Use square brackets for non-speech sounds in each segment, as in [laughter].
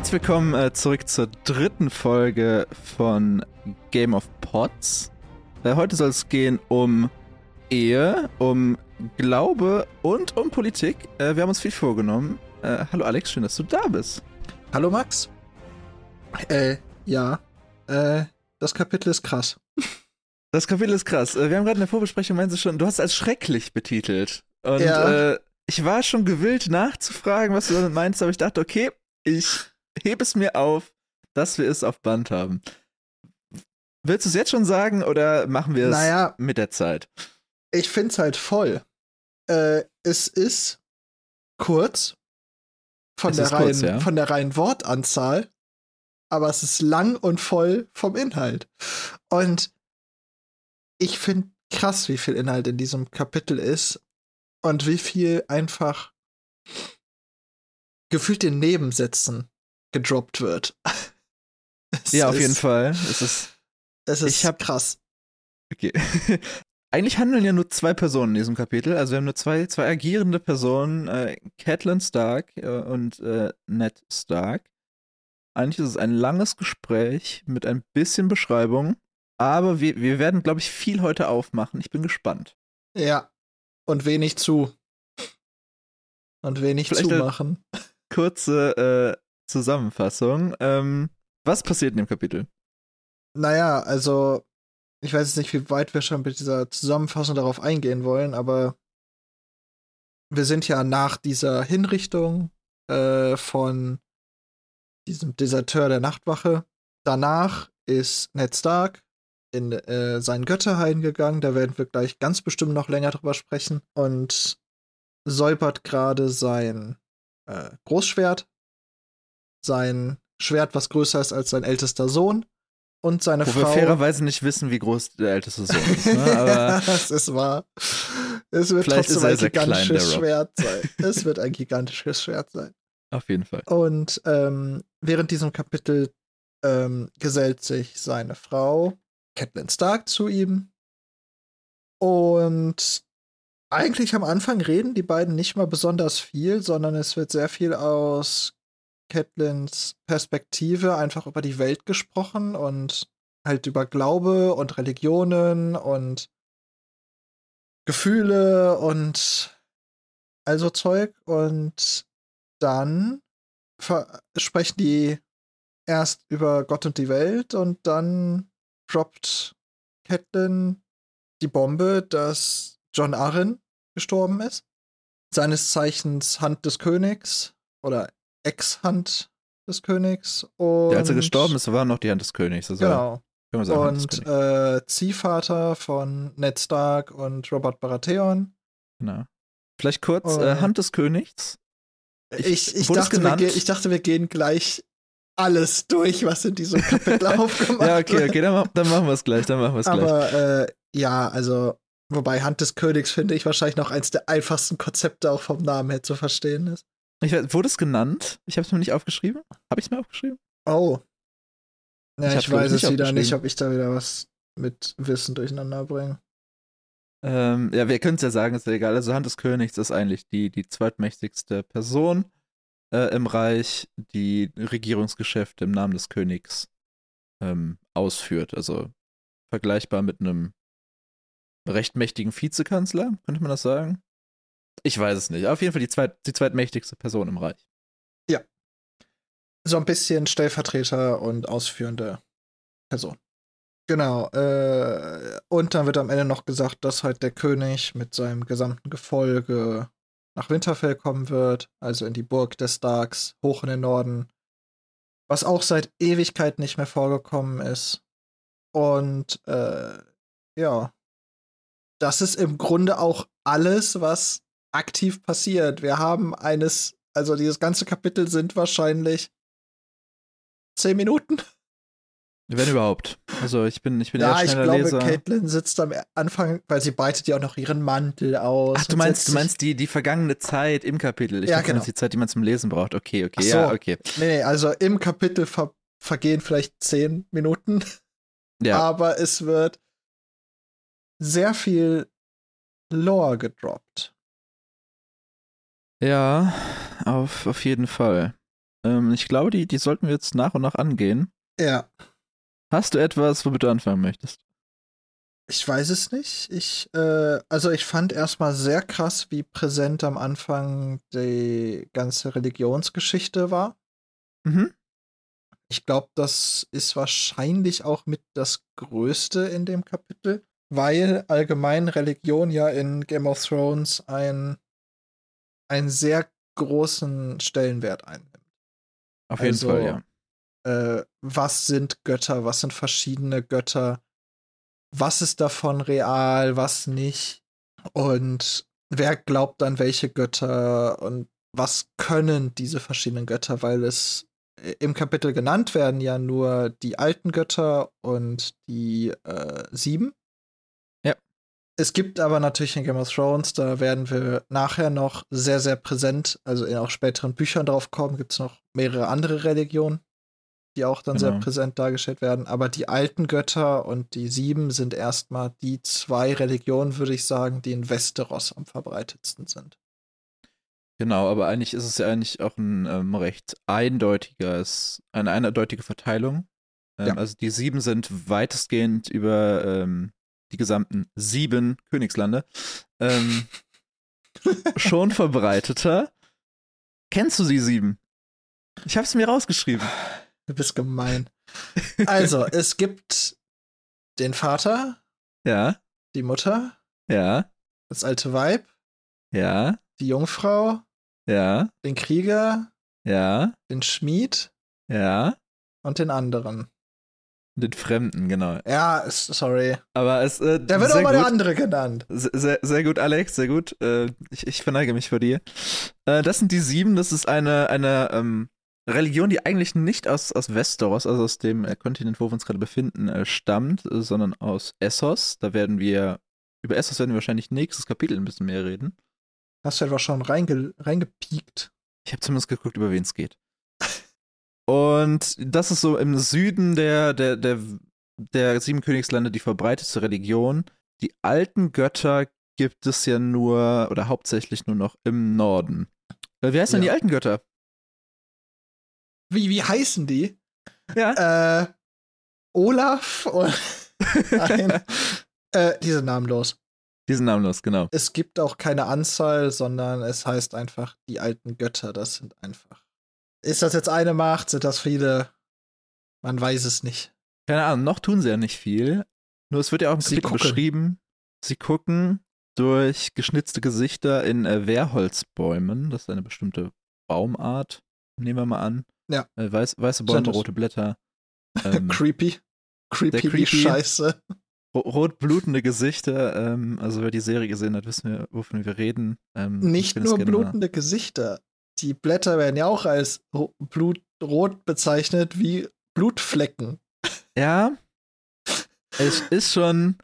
Herzlich willkommen äh, zurück zur dritten Folge von Game of Pots. Äh, heute soll es gehen um Ehe, um Glaube und um Politik. Äh, wir haben uns viel vorgenommen. Äh, hallo Alex, schön, dass du da bist. Hallo Max. Äh, ja. Äh, das Kapitel ist krass. Das Kapitel ist krass. Äh, wir haben gerade in der Vorbesprechung, meinst du schon, du hast es als schrecklich betitelt. Und Ja. äh, ich war schon gewillt nachzufragen, was du damit meinst, aber ich dachte, okay, ich hebe es mir auf, dass wir es auf Band haben. Willst du es jetzt schon sagen oder machen wir es Naja. mit der Zeit? Ich find's halt voll. Äh, es ist kurz von Es der reinen, kurz, ja. von der reinen Wortanzahl, aber es ist lang und voll vom Inhalt. Und ich finde krass, wie viel Inhalt in diesem Kapitel ist und wie viel einfach gefühlt in Nebensätzen gedroppt wird. [laughs] Es Ja, auf ist- jeden Fall. Es ist Es ist Ich hab- krass. okay. [laughs] Eigentlich handeln ja nur zwei Personen in diesem Kapitel. Also wir haben nur zwei, zwei agierende Personen, äh, Catelyn Stark äh, und äh, Ned Stark. Eigentlich ist es ein langes Gespräch mit ein bisschen Beschreibung, aber wir, wir werden, glaube ich, viel heute aufmachen. Ich bin gespannt. Ja. Und wenig zu. Und wenig Vielleicht, zu äh, machen. [laughs] Kurze äh, Zusammenfassung. Ähm, was passiert in dem Kapitel? Naja, also, ich weiß jetzt nicht, wie weit wir schon mit dieser Zusammenfassung darauf eingehen wollen, aber wir sind ja nach dieser Hinrichtung äh, von diesem Deserteur der Nachtwache. Danach ist Ned Stark in äh, seinen Götterhain gegangen. Da werden wir gleich ganz bestimmt noch länger drüber sprechen. Und säubert gerade sein äh, Großschwert, sein Schwert, was größer ist als sein ältester Sohn, und seine Wo wir Frau. fairerweise nicht wissen, wie groß der älteste Sohn ist. Ne? [laughs] Aber das ist wahr. Es wird Vielleicht trotzdem ein klein, gigantisches Rob. Schwert sein. Es wird ein gigantisches Schwert sein. auf jeden Fall. Und ähm, während diesem Kapitel ähm, gesellt sich seine Frau, Catelyn Stark, zu ihm. Und eigentlich am Anfang reden die beiden nicht mal besonders viel, sondern es wird sehr viel aus Catelyns Perspektive einfach über die Welt gesprochen und halt über Glaube und Religionen und Gefühle und also Zeug. Und dann sprechen die erst über Gott und die Welt und dann droppt Catelyn die Bombe, dass John Arryn gestorben ist. Seines Zeichens Hand des Königs oder Ex-Hand des Königs. Und Ja, als er gestorben ist, war noch die Hand des Königs. Also, Genau. können wir sagen, Und äh, Ziehvater von Ned Stark und Robert Baratheon. Genau. Vielleicht kurz, äh, Hand des Königs. Ich- Ich, ich, dachte, wir ich dachte, wir gehen gleich alles durch, was in diesem Kapitel [laughs] aufgemacht Ja, okay, wird. okay, dann, dann machen wir es gleich, dann machen wir es gleich. Aber äh, ja, also, wobei Hand des Königs finde ich wahrscheinlich noch eins der einfachsten Konzepte auch vom Namen her zu verstehen ist. Ich wurde es genannt? Ich habe es mir nicht aufgeschrieben. Habe ich es mir aufgeschrieben? Oh. Ja, Ich ich, weiß es wieder nicht, ob ich da wieder was mit Wissen durcheinander bringe. Ähm, ja, wir können es ja sagen, ist ja egal. Also Hand des Königs ist eigentlich die, die zweitmächtigste Person äh, im Reich, die Regierungsgeschäfte im Namen des Königs ähm, ausführt. Also vergleichbar mit einem recht mächtigen Vizekanzler, könnte man das sagen? Ich weiß es nicht. Auf jeden Fall die, zweit, die zweitmächtigste Person im Reich. so ein bisschen Stellvertreter und ausführende Person. Genau. Äh, und dann wird am Ende noch gesagt, dass halt der König mit seinem gesamten Gefolge nach Winterfell kommen wird, also in die Burg des Starks, hoch in den Norden, was auch seit Ewigkeit nicht mehr vorgekommen ist. Und äh, ja, das ist im Grunde auch alles, was aktiv passiert. Wir haben eines, also dieses ganze Kapitel sind wahrscheinlich zehn Minuten. Wenn überhaupt. Also ich bin, ich bin ja, eher ich schneller glaube, Leser. Caitlin sitzt am Anfang, weil sie breitet ja auch noch ihren Mantel aus. Ach, du meinst, du meinst die, die vergangene Zeit im Kapitel. Ich Ja, dachte, du meinst genau. die Zeit, die man zum Lesen braucht. Okay, okay, Ach ja, so. okay. Nee, nee, also im Kapitel ver vergehen vielleicht zehn Minuten, Ja, aber es wird sehr viel Lore gedroppt. Ja, auf, auf jeden Fall. Ähm, ich glaube, die, die sollten wir jetzt nach und nach angehen. Ja. Hast du etwas, womit du anfangen möchtest? Ich weiß es nicht. Ich, äh, also ich fand erstmal sehr krass, wie präsent am Anfang die ganze Religionsgeschichte war. Mhm. Ich glaube, das ist wahrscheinlich auch mit das Größte in dem Kapitel, weil allgemein Religion ja in Game of Thrones ein, einen sehr großen Stellenwert einnimmt. Auf jeden Also, Fall, ja. Äh, was sind Götter? Was sind verschiedene Götter? Was ist davon real? Was nicht? Und wer glaubt an welche Götter? Und was können diese verschiedenen Götter? Weil es äh, im Kapitel genannt werden ja nur die alten Götter und die äh, sieben. Es gibt aber natürlich in Game of Thrones, da werden wir nachher noch sehr, sehr präsent, also in auch späteren Büchern drauf kommen, gibt es noch mehrere andere Religionen, die auch dann sehr Genau. präsent dargestellt werden. Aber die alten Götter und die sieben sind erstmal die zwei Religionen, würde ich sagen, die in Westeros am verbreitetsten sind. Genau, aber eigentlich ist es ja eigentlich auch ein ähm, recht eindeutiges, eine eindeutige Verteilung. Ähm, Ja. Also die sieben sind weitestgehend über ähm, die gesamten sieben Königslande ähm, [laughs] schon verbreiteter. Kennst du die sieben? Ich hab's mir rausgeschrieben. Du bist gemein. Also, [laughs] es gibt den Vater, Ja, die Mutter, ja, das alte Weib, ja, die Jungfrau, ja, den Krieger, ja, den Schmied ja. und den anderen. Den Fremden, genau. Ja, sorry. Aber es äh, Da wird auch mal gut. der andere genannt. Sehr, sehr, sehr gut, Alex, sehr gut. Äh, ich, ich verneige mich vor dir. Äh, das sind die sieben. Das ist eine, eine ähm, Religion, die eigentlich nicht aus, aus Westeros, also aus dem äh, Kontinent, wo wir uns gerade befinden, äh, stammt, äh, sondern aus Essos. Da werden wir, über Essos werden wir wahrscheinlich nächstes Kapitel ein bisschen mehr reden. Hast du etwa schon reinge reingepiekt? Ich habe zumindest geguckt, über wen es geht. Und das ist so im Süden der, der, der, der sieben Königslande die verbreitetste Religion. Die alten Götter gibt es ja nur oder hauptsächlich nur noch im Norden. Äh, Wie heißen denn die Ja. alten Götter? Wie, wie heißen die? Ja. Äh, Olaf und [laughs] Nein. äh, die sind namenlos. Die sind namenlos, genau. Es gibt auch keine Anzahl, sondern es heißt einfach die alten Götter. Das sind einfach. Ist das jetzt eine Macht? Sind das viele? Man weiß es nicht. Keine Ahnung, noch tun sie ja nicht viel. Nur es wird ja auch im Sie Kapitel gucken. beschrieben, sie gucken durch geschnitzte Gesichter in äh, Wehrholzbäumen. Das ist eine bestimmte Baumart, nehmen wir mal an. Ja. Äh, weiß, weiße Bäume, Sind rote Blätter. [laughs] Ähm, creepy. Creepy, creepy. Scheiße. ro- rot blutende Gesichter. Ähm, also wer die Serie gesehen hat, wissen wir, wovon wir reden. Ähm, Nicht nur blutende Gesichter. Die Blätter werden ja auch als ro- blutrot bezeichnet wie Blutflecken. Ja. Es ist schon.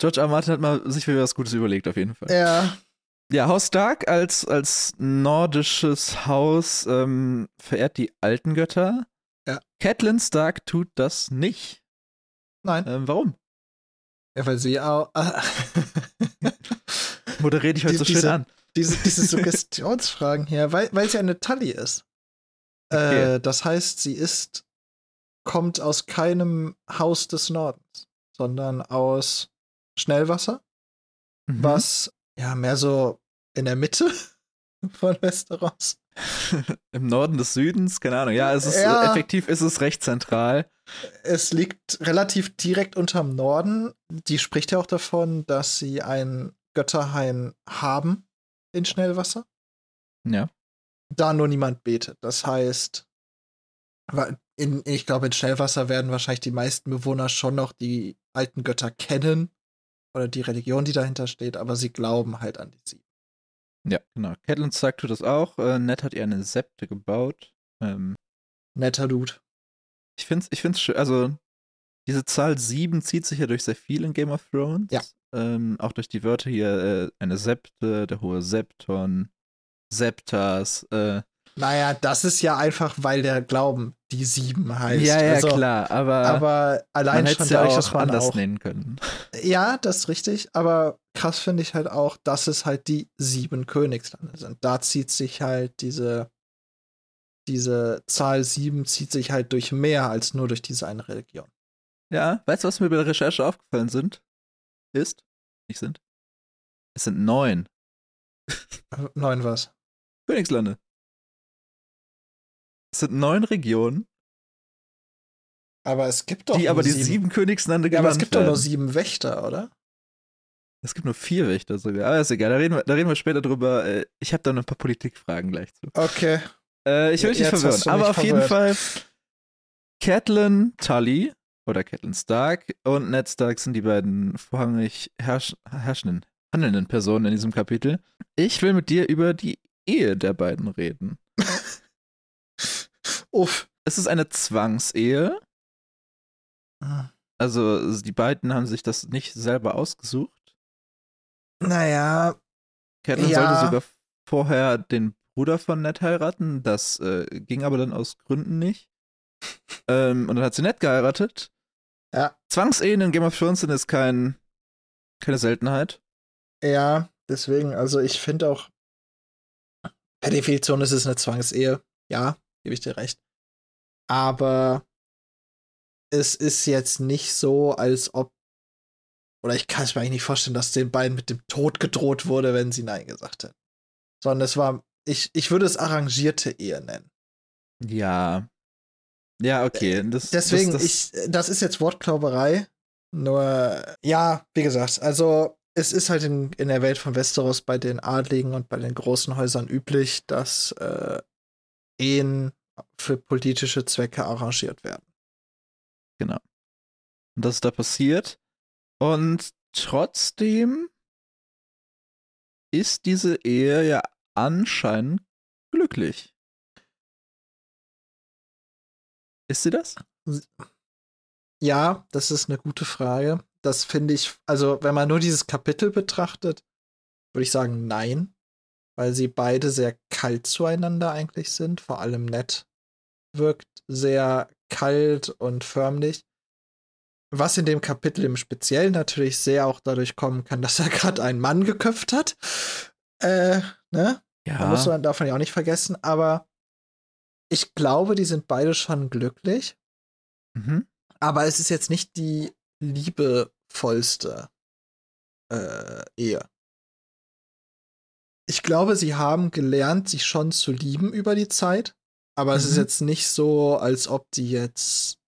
George R. R. Martin hat mal sich wieder was Gutes überlegt, auf jeden Fall. Ja, Ja, Haus Stark als, als nordisches Haus ähm, verehrt die alten Götter. Ja. Catelyn Stark tut das nicht. nein. Ähm, warum? Ja, weil sie auch. [laughs] Moderiere dich heute Die- so schön diese- an. Diese, diese [laughs] Suggestionsfragen hier, weil, weil sie eine Tully ist. Okay. Äh, das heißt, sie ist, kommt aus keinem Haus des Nordens, sondern aus Schnellwasser, Mhm. was ja mehr so in der Mitte [laughs] von Westeros. [laughs] Im Norden des Südens, keine Ahnung. Ja, es ist Ja. effektiv ist es recht zentral. Es liegt relativ direkt unterm Norden. Die spricht ja auch davon, dass sie einen Götterhain haben in Schnellwasser. Ja. da nur niemand betet. Das heißt, in, ich glaube, in Schnellwasser werden wahrscheinlich die meisten Bewohner schon noch die alten Götter kennen oder die Religion, die dahinter steht, aber sie glauben halt an die sieben. Ja, genau. Catelyn Stark tut das auch. Äh, Ned hat ihr eine Septe gebaut. Ähm, Netter Dude. ich finde es ich find's schön. Also, diese Zahl 7 zieht sich ja durch sehr viel in Game of Thrones. Ja. Ähm, auch durch die Wörter hier, äh, eine Septe, der hohe Septon, Septas. Äh, Naja, das ist ja einfach, weil der Glauben die sieben heißt. ja, ja, Also, klar. Aber, Aber man allein hätte schon ja dadurch, auch dass man anders auch. nennen können. Ja, das ist richtig. Aber krass finde ich halt auch, dass es halt die sieben Königslande sind. Da zieht sich halt diese, diese Zahl 7 zieht sich halt durch mehr als nur durch diese eine Religion. Ja, weißt du, was mir bei der Recherche aufgefallen sind? Ist? Nicht sind? Es sind neun. Neun was? Königslande. Es sind neun Regionen, Aber es gibt doch die aber die sieben, Königslande Ja, aber es gibt doch nur werden. sieben Wächter, oder? Es gibt nur vier Wächter sogar. Aber ist egal, da reden wir, da reden wir später drüber. Äh, Ich habe da noch ein paar Politikfragen gleich zu. Okay. Äh, ich will dich nicht verwirren, aber auf jeden Fall verwirrt. Catelyn Tully oder Catelyn Stark und Ned Stark sind die beiden vorrangig herrsch herrschenden, handelnden Personen in diesem Kapitel. Ich will mit dir über die Ehe der beiden reden. [laughs] Uff. Es ist eine Zwangsehe. Also die beiden haben sich das nicht selber ausgesucht. Naja, Catelyn Ja. sollte sogar vorher den Bruder von Ned heiraten. Das äh, ging aber dann aus Gründen nicht. [laughs] ähm, und dann hat sie Ned geheiratet. Ja. Zwangsehen in Game of Thrones sind ist kein, keine Seltenheit. ja, deswegen, also ich finde auch, per Definition ist es eine Zwangsehe. Ja, gebe ich dir recht. Aber es ist jetzt nicht so, als ob, oder ich kann es mir eigentlich nicht vorstellen, dass den beiden mit dem Tod gedroht wurde, wenn sie Nein gesagt hätten. Sondern es war, ich, ich würde es arrangierte Ehe nennen. Ja. Ja, okay. Das, Deswegen, das, das, ich, das ist jetzt Wortklauberei. Nur, ja, wie gesagt, also es ist halt in, in der Welt von Westeros bei den Adligen und bei den großen Häusern üblich, dass äh, Ehen für politische Zwecke arrangiert werden. Genau. Und das ist da passiert. Und trotzdem ist diese Ehe ja anscheinend glücklich. Ist sie das? Ja, das ist eine gute Frage. Das finde ich, also wenn man nur dieses Kapitel betrachtet, würde ich sagen, nein. Weil sie beide sehr kalt zueinander eigentlich sind. Vor allem Ned wirkt sehr kalt und förmlich. Was in dem Kapitel im Speziellen natürlich sehr auch dadurch kommen kann, [laughs] dass er gerade einen Mann geköpft hat. Äh, ne? Ja. Da muss man, man ja auch nicht vergessen. Aber ich glaube, die sind beide schon glücklich. Mhm. Aber es ist jetzt nicht die liebevollste äh, Ehe. Ich glaube, sie haben gelernt, sich schon zu lieben über die Zeit. Aber es ist Mhm. jetzt nicht so, als ob die jetzt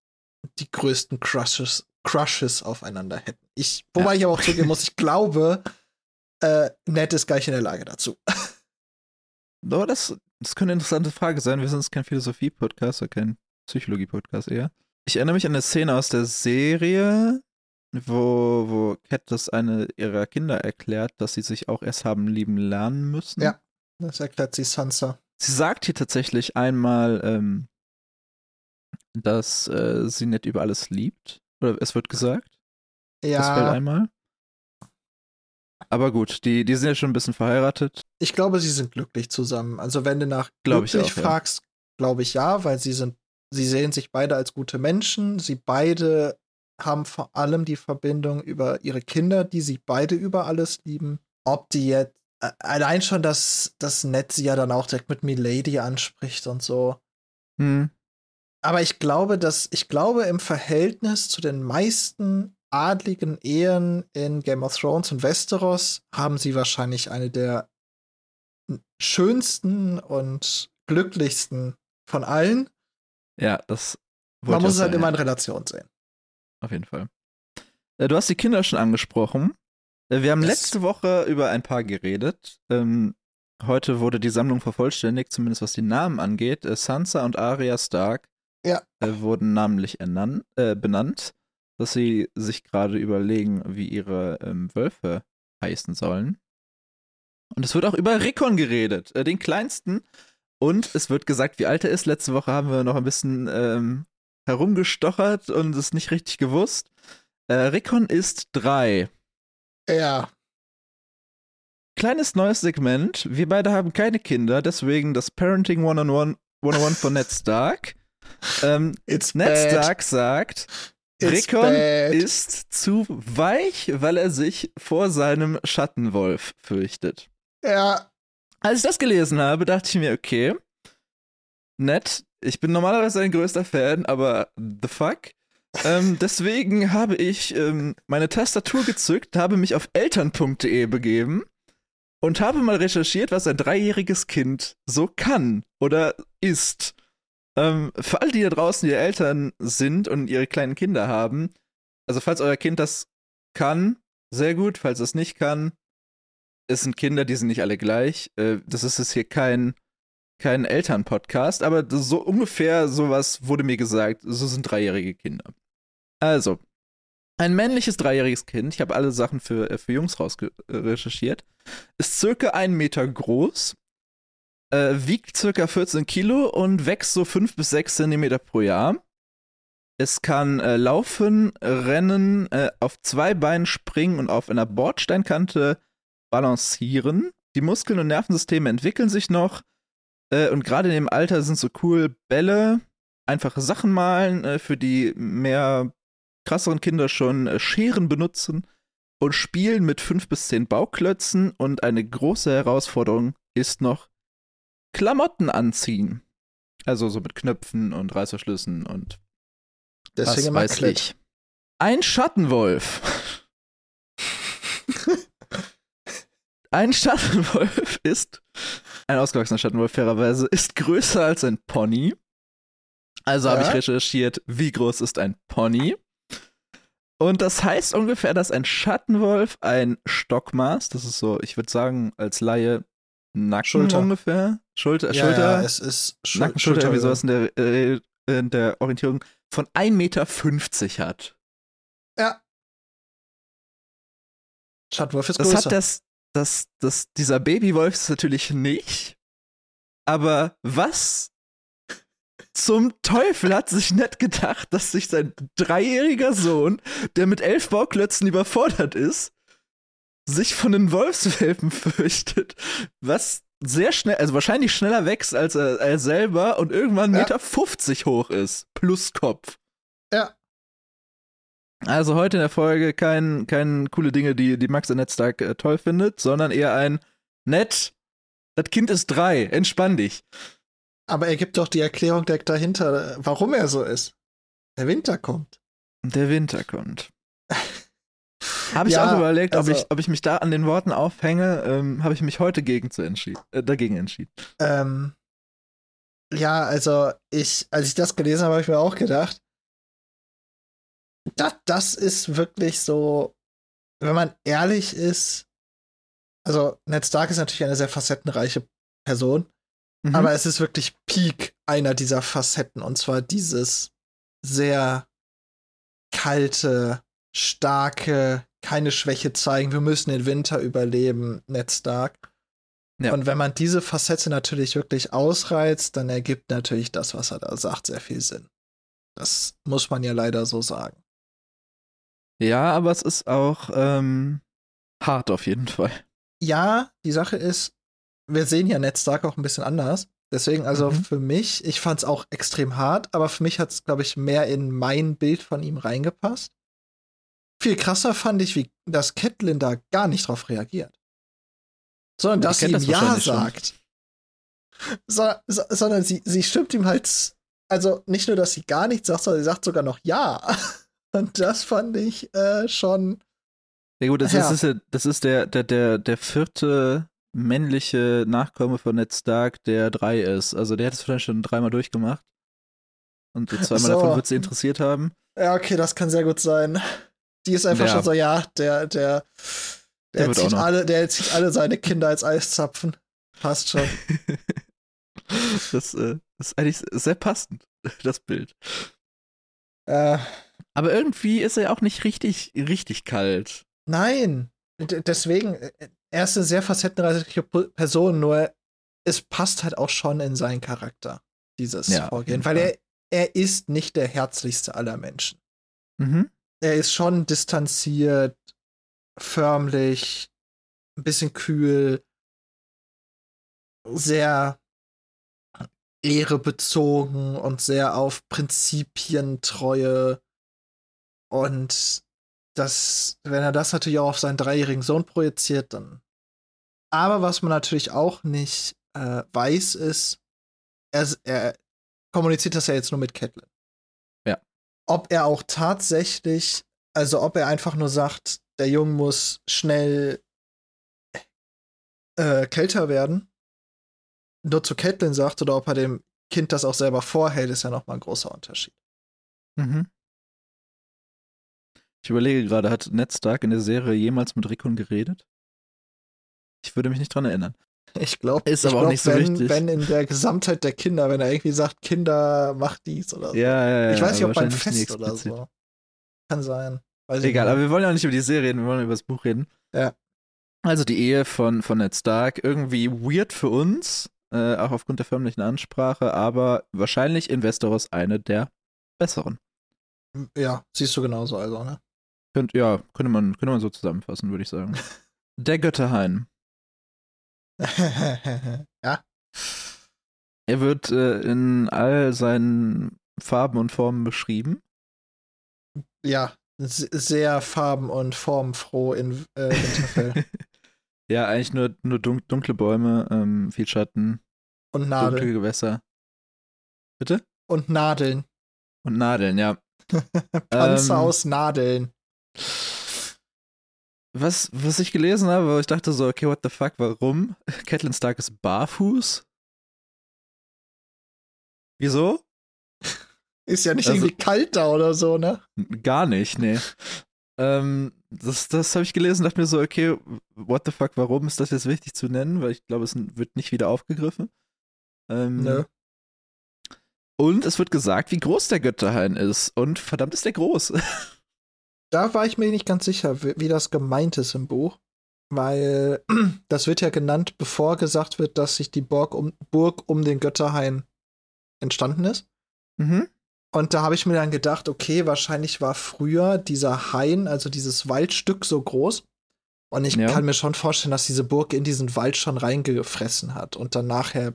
die größten Crushes, Crushes aufeinander hätten. Ich, wobei ich aber auch zugeben muss, ich glaube, äh, Ned ist gleich in der Lage dazu. Aber das, das könnte eine interessante Frage sein. Wir sind jetzt kein Philosophie-Podcast oder kein Psychologie-Podcast eher. Ich erinnere mich an eine Szene aus der Serie, wo, wo Katniss eine ihrer Kinder erklärt, dass sie sich auch erst haben lieben lernen müssen. Ja. Das erklärt sie Sansa. Sie sagt hier tatsächlich einmal, ähm, dass äh, sie nicht über alles liebt. Oder es wird gesagt. Das fällt Ja, einmal. Aber gut, die, die sind ja schon ein bisschen verheiratet. Ich glaube, sie sind glücklich zusammen. Also wenn du nach Glaub ich glücklich auch, ja. fragst, glaube ich ja, weil sie sind, sie sehen sich beide als gute Menschen. Sie beide haben vor allem die Verbindung über ihre Kinder, die sie beide über alles lieben. Ob die jetzt allein schon, dass das Ned sie ja dann auch direkt mit Milady anspricht und so. Hm. Aber ich glaube, dass ich glaube im Verhältnis zu den meisten adligen Ehen in Game of Thrones und Westeros haben sie wahrscheinlich eine der schönsten und glücklichsten von allen. Ja, das Man muss es halt immer in Relation sehen. Auf jeden Fall. Äh, Du hast die Kinder schon angesprochen. Äh, Wir haben Yes. letzte Woche über ein paar geredet. Ähm, heute wurde die Sammlung vervollständigt, zumindest was die Namen angeht. Äh, Sansa und Arya Stark Ja. äh, wurden namentlich ernan- äh, benannt, dass sie sich gerade überlegen, wie ihre ähm, Wölfe heißen sollen. Und es wird auch über Rickon geredet, äh, den kleinsten. Und es wird gesagt, wie alt er ist. Letzte Woche haben wir noch ein bisschen ähm, herumgestochert und es nicht richtig gewusst. Äh, Rickon ist drei. Ja. Kleines neues Segment. Wir beide haben keine Kinder, deswegen das Parenting 101, 101 von Ned Stark. [laughs] Ähm, It's Ned bad. Stark sagt, It's Rickon bad. ist zu weich, weil er sich vor seinem Schattenwolf fürchtet. Ja. Als ich das gelesen habe, dachte ich mir, okay, nett. Ich bin normalerweise ein größter Fan, aber the fuck? ähm, [laughs] deswegen habe ich ähm, meine Tastatur gezückt, habe mich auf eltern.de begeben und habe mal recherchiert, was ein dreijähriges Kind so kann oder ist. Ähm, für alle, die da draußen, die Eltern sind und ihre kleinen Kinder haben, also falls euer Kind das kann, sehr gut. Falls es nicht kann, es sind Kinder, die sind nicht alle gleich. Äh, das ist jetzt hier kein, kein Elternpodcast, aber so ungefähr sowas wurde mir gesagt. So sind dreijährige Kinder. Also, ein männliches dreijähriges Kind, ich habe alle Sachen für, äh, für Jungs raus recherchiert, ist circa einen Meter groß, äh, wiegt circa 14 Kilo und wächst so 5 bis 6 Zentimeter pro Jahr. Es kann äh, laufen, rennen, äh, auf zwei Beinen springen und auf einer Bordsteinkante balancieren. Die Muskeln und Nervensysteme entwickeln sich noch. Äh, und gerade in dem Alter sind so cool Bälle, einfache Sachen malen, äh, für die mehr krasseren Kinder schon äh, Scheren benutzen und spielen mit fünf bis zehn Bauklötzen. Und eine große Herausforderung ist noch Klamotten anziehen. Also so mit Knöpfen und Reißverschlüssen und Deswegen was weiß ich. Ein Schattenwolf. [laughs] ein Schattenwolf ist, ein ausgewachsener Schattenwolf fairerweise, ist größer als ein Pony. Also ja. habe ich recherchiert, wie groß ist ein Pony. Und das heißt ungefähr, dass ein Schattenwolf ein Stockmaß, das ist so, ich würde sagen, als Laie Nacken Schulter. ungefähr. Schulter, ja, Schulter. Ja, es ist Schul Nacken, Schulter, Schulter, wie sowas in der, äh, in der Orientierung von 1,50 Meter hat. Ja. Schattenwolf ist das größer. hat das, das, das, dieser Babywolf ist natürlich nicht. Aber was zum Teufel hat sich nicht gedacht, dass sich sein dreijähriger Sohn, der mit elf Bauklötzen überfordert ist, sich von den Wolfswelpen fürchtet, was sehr schnell, also wahrscheinlich schneller wächst als er, er selber und irgendwann 1,50 ja. Meter 50 hoch ist, plus Kopf. Ja. Also heute in der Folge kein, kein coole Dinge, die, die Max Netztag äh, toll findet, sondern eher ein nett, das Kind ist drei, entspann dich. Aber er gibt doch die Erklärung direkt dahinter, warum er so ist. Der Winter kommt. Der Winter kommt. [laughs] Habe ich ja, auch überlegt, also, ob, ich, ob ich mich da an den Worten aufhänge, ähm, habe ich mich heute gegen zu entschieden, äh, dagegen entschieden. Ähm, ja, also ich, als ich das gelesen habe, habe ich mir auch gedacht, das, das ist wirklich so, wenn man ehrlich ist, also Ned Stark ist natürlich eine sehr facettenreiche Person, mhm. aber es ist wirklich Peak einer dieser Facetten und zwar dieses sehr kalte, starke, keine Schwäche zeigen, wir müssen den Winter überleben, Ned Stark. Ja. Und wenn man diese Facette natürlich wirklich ausreizt, dann ergibt natürlich das, was er da sagt, sehr viel Sinn. Das muss man ja leider so sagen. Ja, aber es ist auch ähm, hart auf jeden Fall. Ja, die Sache ist, wir sehen ja Ned Stark auch ein bisschen anders. Deswegen, also mhm. für mich, ich fand es auch extrem hart, aber für mich hat es, glaube ich, mehr in mein Bild von ihm reingepasst. Viel krasser fand ich, wie dass Catelyn da gar nicht drauf reagiert. Sondern dass sie ihm das Ja sagt. So, so, sondern sie, sie stimmt ihm halt, also nicht nur, dass sie gar nichts sagt, sondern sie sagt sogar noch Ja. [laughs] Und das fand ich äh, schon. Ja gut, das, ja. ist, das ist der, der, der, der vierte männliche Nachkomme von Ned Stark, der drei ist. Also der hat es vielleicht schon dreimal durchgemacht. Und zweimal so. davon wird sie interessiert haben. Ja, okay, das kann sehr gut sein. Die ist einfach ja. schon so, ja, der, der, der, der zieht alle, der zieht alle seine Kinder als Eiszapfen. Passt schon. [laughs] das, äh, ist eigentlich sehr passend, das Bild. Äh, Aber irgendwie ist er auch nicht richtig, richtig kalt. Nein. D deswegen, äh, er ist eine sehr facettenreiche Person, nur es passt halt auch schon in seinen Charakter, dieses ja, Vorgehen. Weil er, er ist nicht der herzlichste aller Menschen. Mhm er ist schon distanziert, förmlich, ein bisschen kühl, sehr ehrebezogen und sehr auf Prinzipientreue. Und das, wenn er das natürlich auch auf seinen dreijährigen Sohn projiziert, dann. Aber was man natürlich auch nicht äh, weiß, ist, er, er kommuniziert das ja jetzt nur mit Catelyn. Ja. Ob er auch tatsächlich, also ob er einfach nur sagt, der Junge muss schnell äh, kälter werden, nur zu Catelyn sagt, oder ob er dem Kind das auch selber vorhält, ist ja nochmal ein großer Unterschied. Mhm. Ich überlege gerade, hat Ned Stark in der Serie jemals mit Rickon geredet? Ich würde mich nicht dran erinnern. Ich glaube, Ist aber auch glaub, nicht so wenn, wichtig. wenn in der Gesamtheit der Kinder, wenn er irgendwie sagt, Kinder, macht dies oder so. Ja, ja, ja. ich weiß nicht, ob beim Fest oder so. Kann sein. Weiß Egal, aber wir wollen ja nicht über die Serie reden, wir wollen über das Buch reden. Ja. Also die Ehe von, von Ned Stark, irgendwie weird für uns, äh, auch aufgrund der förmlichen Ansprache, aber wahrscheinlich in Westeros eine der besseren. Ja, siehst du genauso, also, ne? Könnt, ja, könnte man, könnte man so zusammenfassen, würde ich sagen. [laughs] Der Götterhain. [laughs] ja. Er wird äh, in all seinen Farben und Formen beschrieben. Ja, sehr farben- und formfroh in äh, Winterfell. [laughs] ja, eigentlich nur, nur dun dunkle Bäume, ähm, viel Schatten, und dunkle Nadeln. Gewässer. Bitte? Und Nadeln. Und Nadeln, ja. [laughs] Panzer Ähm, aus Nadeln. Was, was ich gelesen habe, wo ich dachte so, okay, what the fuck, warum? [laughs] Catelyn Stark ist barfuß? Wieso? Ist ja nicht also- irgendwie kalt da oder so, ne? Gar nicht, nee. [laughs] ähm, das das habe ich gelesen, dachte mir so, okay, what the fuck, warum ist das jetzt wichtig zu nennen? Weil ich glaube, es wird nicht wieder aufgegriffen. Ähm, Nö. Und es wird gesagt, wie groß der Götterhain ist. Und verdammt ist der groß. [laughs] Da war ich mir nicht ganz sicher, wie, wie das gemeint ist im Buch. Weil [clears throat] das wird ja genannt, bevor gesagt wird, dass sich die Burg um, Burg um den Götterhain entstanden ist. mhm. Und da habe ich mir dann gedacht, okay, wahrscheinlich war früher dieser Hain, also dieses Waldstück, so groß. Und ich Ja. kann mir schon vorstellen, dass diese Burg in diesen Wald schon reingefressen hat und dann nachher.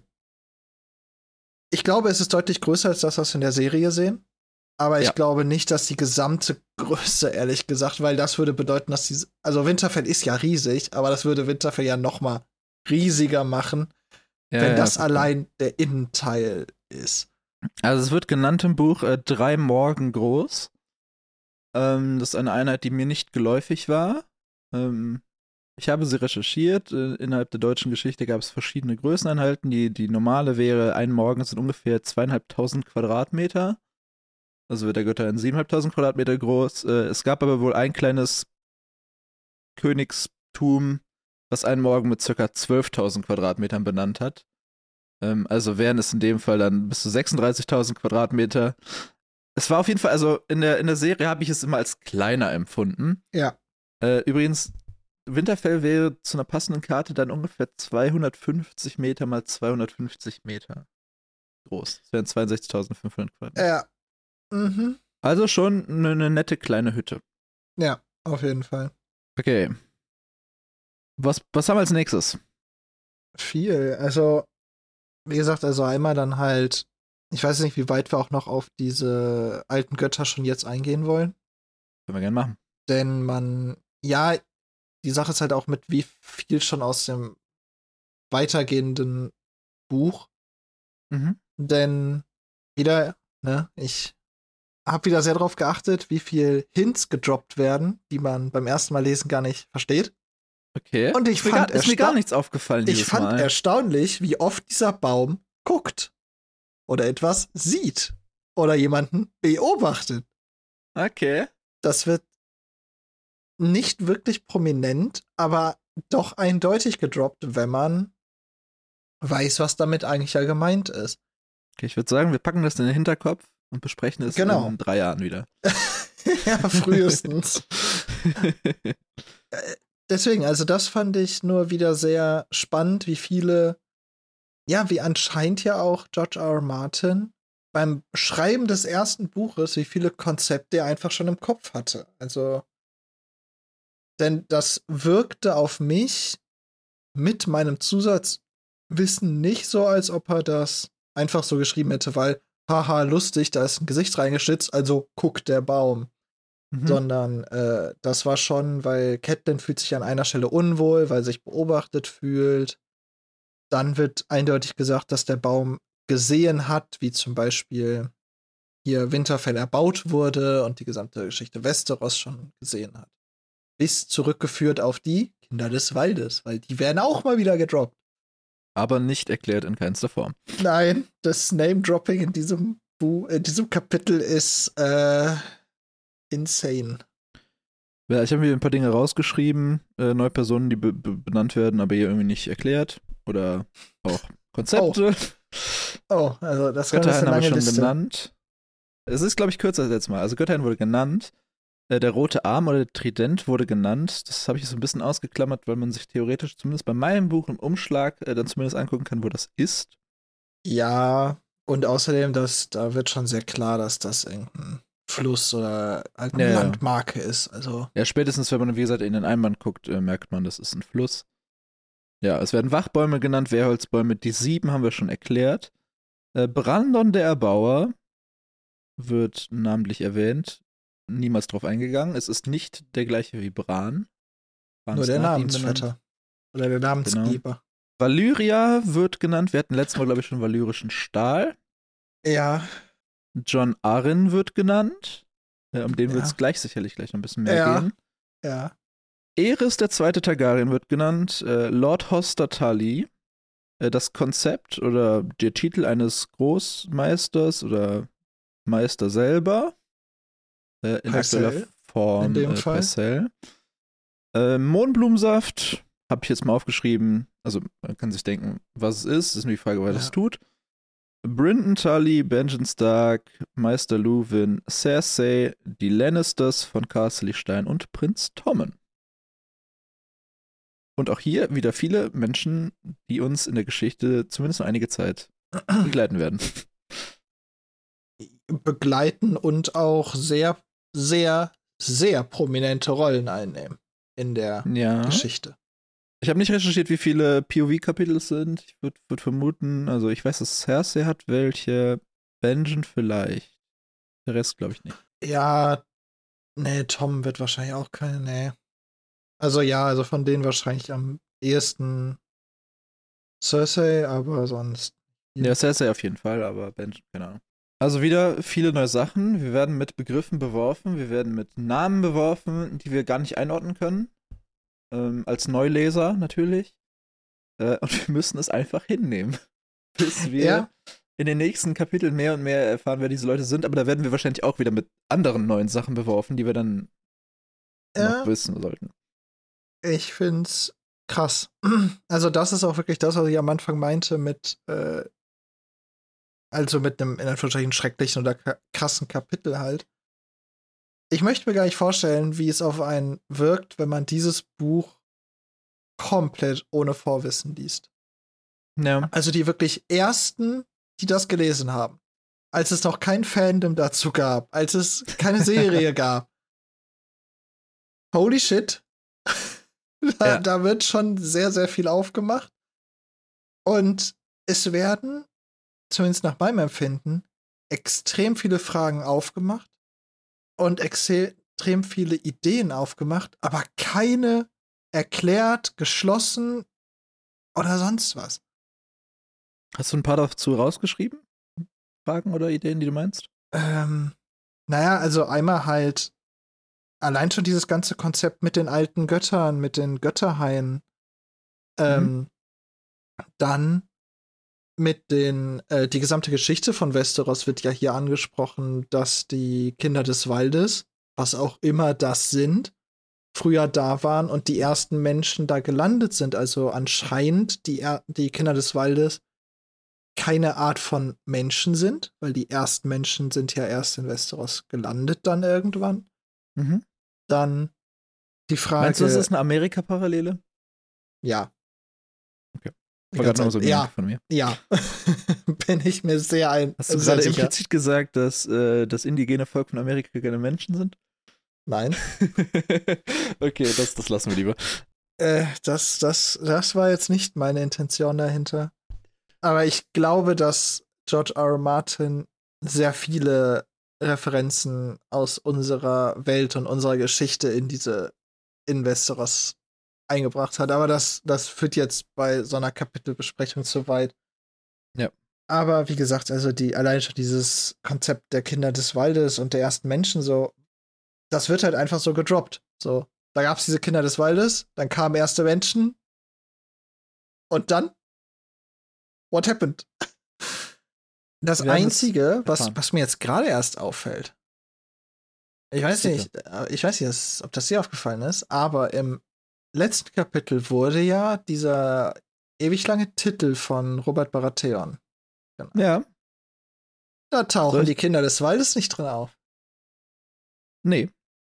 Ich glaube, es ist deutlich größer als das, was wir in der Serie sehen. Aber ich Ja. glaube nicht, dass die gesamte Größe, ehrlich gesagt, weil das würde bedeuten, dass diese. Also Winterfell ist ja riesig, aber das würde Winterfell ja noch mal riesiger machen, Ja, wenn das allein der Innenteil ist. Also es wird genannt im Buch äh, drei Morgen groß. Ähm, das ist eine Einheit, die mir nicht geläufig war. Ähm, ich habe sie recherchiert. Äh, innerhalb der deutschen Geschichte gab es verschiedene Größeneinheiten. Die, die normale wäre, ein Morgen sind ungefähr zweieinhalbtausend Quadratmeter. Also wird der Götter in siebeneinhalbtausend Quadratmeter groß. Äh, es gab aber wohl ein kleines Königstum, was einen Morgen mit circa 12.000 Quadratmetern benannt hat. Ähm, also wären es in dem Fall dann bis zu 36.000 Quadratmeter. Es war auf jeden Fall, also in der, in der Serie habe ich es immer als kleiner empfunden. Ja. Äh, übrigens, Winterfell wäre zu einer passenden Karte dann ungefähr 250 Meter mal 250 Meter groß. Das wären 62.500 Quadratmeter. Ja. Mhm. Also schon eine, eine nette kleine Hütte. Ja, auf jeden Fall. Okay. Was, was haben wir als nächstes? Viel. Also, wie gesagt, also einmal dann halt, ich weiß nicht, wie weit wir auch noch auf diese alten Götter schon jetzt eingehen wollen. Können wir gerne machen. Denn man, ja, die Sache ist halt auch mit, wie viel schon aus dem weitergehenden Buch. Mhm. Denn wieder, ne, ich habe wieder sehr darauf geachtet, wie viel Hints gedroppt werden, die man beim ersten Mal lesen gar nicht versteht. Okay. Und ich ist mir, fand gar, ist mir gar nichts aufgefallen Ich fand Mal. erstaunlich, wie oft dieser Baum guckt oder etwas sieht oder jemanden beobachtet. Okay. Das wird nicht wirklich prominent, aber doch eindeutig gedroppt, wenn man weiß, was damit eigentlich ja gemeint ist. Okay, ich würde sagen, wir packen das in den Hinterkopf und besprechen es Genau. in drei Jahren wieder. [laughs] ja, frühestens. [laughs] Deswegen, also das fand ich nur wieder sehr spannend, wie viele, ja, wie anscheinend ja auch George R. R. Martin beim Schreiben des ersten Buches, wie viele Konzepte er einfach schon im Kopf hatte. Also, denn das wirkte auf mich mit meinem Zusatzwissen nicht so, als ob er das einfach so geschrieben hätte, weil, haha, lustig, da ist ein Gesicht reingeschnitzt, also guckt der Baum Mhm. sondern äh, das war schon, weil Catelyn fühlt sich an einer Stelle unwohl, weil sich beobachtet fühlt. Dann wird eindeutig gesagt, dass der Baum gesehen hat, wie zum Beispiel hier Winterfell erbaut wurde und die gesamte Geschichte Westeros schon gesehen hat. Bis zurückgeführt auf die Kinder des Waldes, weil die werden auch mal wieder gedroppt. Aber nicht erklärt in keinster Form. Nein, das Name-Dropping in diesem Buch, in diesem Kapitel ist äh, insane. Ja, ich habe mir ein paar Dinge rausgeschrieben, äh, neue Personen, die be benannt werden, aber hier irgendwie nicht erklärt. Oder auch Konzepte. Oh, oh also das Götterhain haben wir schon Liste. genannt. Es ist, glaube ich, kürzer als letztes Mal. Also Götterhain wurde genannt. Äh, der rote Arm oder der Trident wurde genannt. Das habe ich so ein bisschen ausgeklammert, weil man sich theoretisch zumindest bei meinem Buch im Umschlag äh, dann zumindest angucken kann, wo das ist. Ja, und außerdem, das, da wird schon sehr klar, dass das irgendein Fluss oder halt eine Ja. Landmarke ist. Also, Ja, spätestens, wenn man, wie gesagt, in den Einband guckt, äh, merkt man, das ist ein Fluss. Ja, es werden Wachbäume genannt, Wehrholzbäume. Die sieben haben wir schon erklärt. Äh, Brandon der Erbauer wird namentlich erwähnt. Niemals drauf eingegangen. Es ist nicht der gleiche wie Bran. Bran nur der Namensvetter. Oder der Namensgeber. Valyria wird genannt. Wir hatten letztes Mal, glaube ich, schon valyrischen Stahl. Ja, John Arryn wird genannt. Äh, um den Ja. wird es gleich sicherlich gleich noch ein bisschen mehr Ja. gehen. ja. Eris der zweite Targaryen wird genannt, äh, Lord Hoster Tully. Äh, das Konzept oder der Titel eines Großmeisters oder Meister selber. Äh, in aktueller Form in dem äh, Fall. Parcell. Äh, Mohnblumensaft habe ich jetzt mal aufgeschrieben. Also man kann sich denken, was es ist. Es ist nur die Frage, was Ja. es tut. Brinton Tully, Benjen Stark, Meister Luwin, Cersei, die Lannisters von Castle Stein und Prinz Tommen. Und auch hier wieder viele Menschen, die uns in der Geschichte zumindest noch einige Zeit [clears throat] begleiten werden. Begleiten und auch sehr, sehr, sehr prominente Rollen einnehmen in der Ja. Geschichte. Ich habe nicht recherchiert, wie viele POV-Kapitel es sind. Ich würde würd vermuten, also ich weiß, dass Cersei hat welche, Benjen vielleicht. Der Rest glaube ich nicht. Ja, nee, Tom wird wahrscheinlich auch keine, nee. Also ja, also von denen wahrscheinlich am ehesten Cersei, aber sonst. Ja, Cersei auf jeden Fall, aber Benjen, keine Ahnung. Also wieder viele neue Sachen. Wir werden mit Begriffen beworfen, wir werden mit Namen beworfen, die wir gar nicht einordnen können. Ähm, als Neuleser natürlich. Äh, und wir müssen es einfach hinnehmen. [laughs] Bis wir Ja. in den nächsten Kapiteln mehr und mehr erfahren, wer diese Leute sind. Aber da werden wir wahrscheinlich auch wieder mit anderen neuen Sachen beworfen, die wir dann Ja. noch wissen sollten. Ich find's krass. [clears throat] Also, das ist auch wirklich das, was ich am Anfang meinte mit, äh, also mit einem in Anführungsstrichen schrecklichen oder krassen Kapitel halt. Ich möchte mir gar nicht vorstellen, wie es auf einen wirkt, wenn man dieses Buch komplett ohne Vorwissen liest. Ja. Also die wirklich ersten, die das gelesen haben, als es noch kein Fandom dazu gab, als es keine [laughs] Serie gab. Holy shit. [laughs] da, Ja. da wird schon sehr, sehr viel aufgemacht. Und es werden, zumindest nach meinem Empfinden, extrem viele Fragen aufgemacht und extrem viele Ideen aufgemacht, aber keine erklärt, geschlossen oder sonst was. Hast du ein paar dazu rausgeschrieben? Fragen oder Ideen, die du meinst? Ähm, naja, also einmal halt allein schon dieses ganze Konzept mit den alten Göttern, mit den Götterhaien. Ähm, Dann mit den, äh, die gesamte Geschichte von Westeros wird ja hier angesprochen, dass die Kinder des Waldes, was auch immer das sind, früher da waren und die ersten Menschen da gelandet sind. Also anscheinend die, er die Kinder des Waldes keine Art von Menschen sind, weil die ersten Menschen sind ja erst in Westeros gelandet dann irgendwann. Mhm. Dann die Frage. Meinst du, das ist eine Amerika-Parallele? ja. Okay. Ganze gerade so ja, von mir. ja. [laughs] Bin ich mir sehr ein. Hast du gerade sicher. implizit gesagt, dass äh, das indigene Volk von Amerika keine Menschen sind? Nein. [laughs] okay, das, das lassen wir lieber. Äh, das, das, das war jetzt nicht meine Intention dahinter. Aber ich glaube, dass George R. R. Martin sehr viele Referenzen aus unserer Welt und unserer Geschichte in diese in Westeros eingebracht hat. Aber das, das führt jetzt bei so einer Kapitelbesprechung zu weit. Ja. Aber wie gesagt, also die allein schon dieses Konzept der Kinder des Waldes und der ersten Menschen, so, das wird halt einfach so gedroppt. So, da gab es diese Kinder des Waldes, dann kamen erste Menschen und dann What happened? [laughs] Das Einzige, was, was mir jetzt gerade erst auffällt, ich weiß nicht, äh, ich weiß nicht, ob das dir aufgefallen ist, aber im letzten Kapitel wurde ja dieser ewig lange Titel von Robert Baratheon. Genau. Ja. Da tauchen die Kinder des Waldes nicht drin auf. Nee.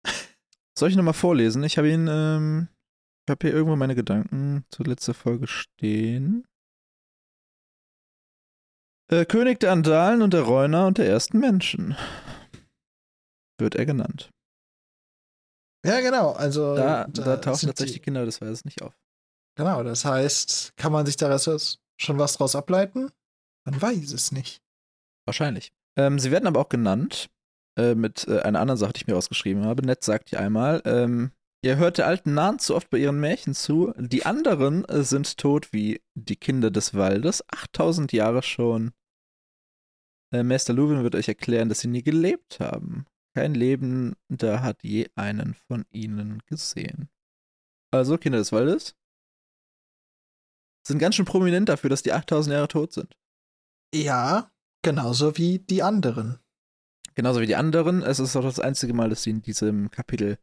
[laughs] Soll ich nochmal vorlesen? Ich habe ihn, ähm, ich habe hier irgendwo meine Gedanken zur letzten Folge stehen. Äh, König der Andalen und der Reuner und der ersten Menschen wird er genannt. Ja, genau. Also da, da, da tauchen tatsächlich die Kinder des Weises nicht auf. Genau, das heißt, kann man sich daraus schon was draus ableiten? Man weiß es nicht. Wahrscheinlich. Ähm, sie werden aber auch genannt äh, mit äh, einer anderen Sache, die ich mir rausgeschrieben habe. Nett sagt hier einmal, ähm, ihr hört der alten Nahen zu oft bei ihren Märchen zu. Die anderen äh, sind tot wie die Kinder des Waldes, 8000 Jahre schon. Äh, Meister Luwin wird euch erklären, dass sie nie gelebt haben. Kein Lebender hat je einen von ihnen gesehen. Also, Kinder des Waldes sind ganz schön prominent dafür, dass die 8000 Jahre tot sind. Ja, genauso wie die anderen. Genauso wie die anderen. Es ist auch das einzige Mal, dass sie in diesem Kapitel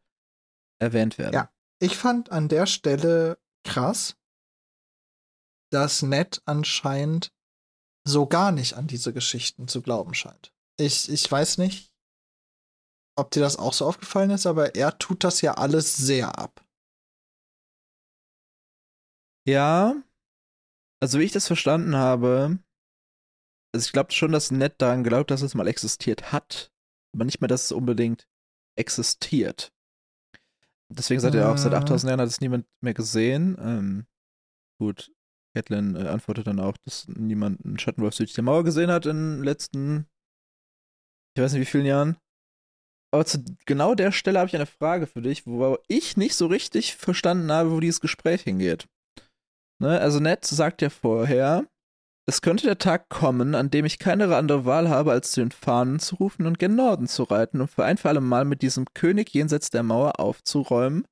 erwähnt werden. Ja, ich fand an der Stelle krass, dass Ned anscheinend so gar nicht an diese Geschichten zu glauben scheint. Ich, ich weiß nicht, ob dir das auch so aufgefallen ist, aber er tut das ja alles sehr ab. Ja, also wie ich das verstanden habe, also ich glaube schon, dass Ned daran glaubt, dass es mal existiert hat, aber nicht mehr, dass es unbedingt existiert. Deswegen sagt er auch, seit 8000 mhm. Jahren hat es niemand mehr gesehen. Ähm, gut, Catelyn äh, antwortet dann auch, dass niemand einen Schattenwolf südlich der Mauer gesehen hat in den letzten, ich weiß nicht wie vielen Jahren. Aber zu genau der Stelle habe ich eine Frage für dich, wo ich nicht so richtig verstanden habe, wo dieses Gespräch hingeht. Ne? Also Ned sagt ja vorher, es könnte der Tag kommen, an dem ich keine andere Wahl habe, als zu den Fahnen zu rufen und gen Norden zu reiten, um für ein für alle Mal mit diesem König jenseits der Mauer aufzuräumen.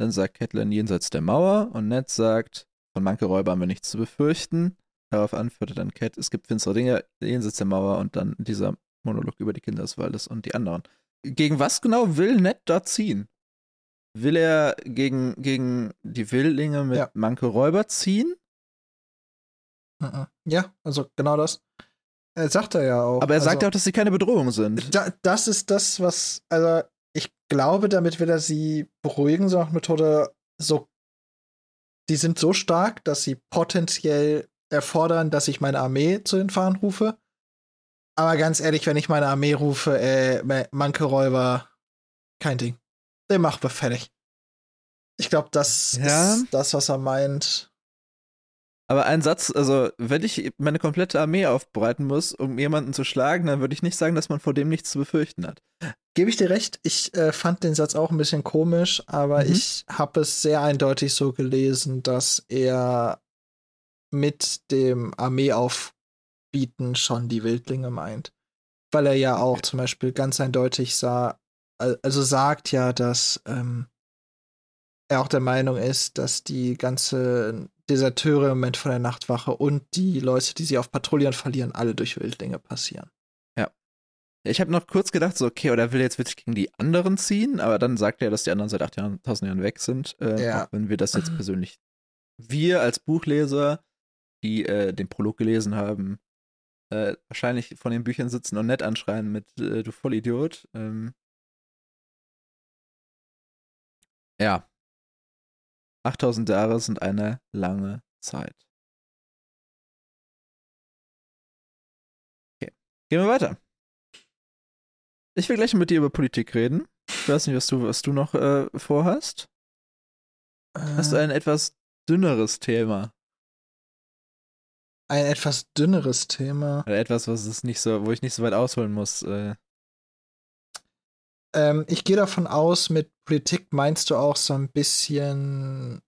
Dann sagt Catelyn jenseits der Mauer und Ned sagt, von manche Räuber haben wir nichts zu befürchten. Darauf antwortete dann Cat, es gibt finstere Dinge jenseits der Mauer und dann dieser Monolog über die Kinder des Waldes und die anderen. Gegen was genau will Ned da ziehen? Will er gegen, gegen die Wildlinge mit ja. Manke Räuber ziehen? Mhm. Ja, also genau das. Er sagt er ja auch. Aber er sagt also, auch, dass sie keine Bedrohung sind. Da, das ist das, was, also ich glaube, damit will er sie beruhigen, so nach Methode, so, die sind so stark, dass sie potenziell erfordern, dass ich meine Armee zu den Fahnen rufe. Aber ganz ehrlich, wenn ich meine Armee rufe, äh, Manke Räuber, kein Ding. Den machen wir fertig. Ich glaube, das ja. ist das, was er meint. Aber ein Satz, also wenn ich meine komplette Armee aufbereiten muss, um jemanden zu schlagen, dann würde ich nicht sagen, dass man vor dem nichts zu befürchten hat. Gebe ich dir recht, ich äh, fand den Satz auch ein bisschen komisch, aber mhm. ich habe es sehr eindeutig so gelesen, dass er mit dem Armeeaufbieten schon die Wildlinge meint. Weil er ja auch zum Beispiel ganz eindeutig sah, also sagt ja, dass ähm, er auch der Meinung ist, dass die ganze Deserteure im Moment von der Nachtwache und die Leute, die sie auf Patrouillen verlieren, alle durch Wildlinge passieren. Ja. Ich habe noch kurz gedacht, so, okay, oder will er jetzt wirklich gegen die anderen ziehen? Aber dann sagt er, dass die anderen seit 8000 Jahren weg sind. Äh, ja. Auch wenn wir das jetzt [clears throat] persönlich, wir als Buchleser, die äh, den Prolog gelesen haben, äh, wahrscheinlich von den Büchern sitzen und nett anschreien mit äh, du Vollidiot. Ähm, ja, 8000 Jahre sind eine lange Zeit. Okay, gehen wir weiter. Ich will gleich mit dir über Politik reden. Ich weiß nicht, was du, was du noch äh, vorhast. Äh, Hast du ein etwas dünneres Thema? Ein etwas dünneres Thema. Oder etwas, was es nicht so, wo ich nicht so weit ausholen muss. Äh. Ähm, ich gehe davon aus, mit Politik meinst du auch so ein bisschen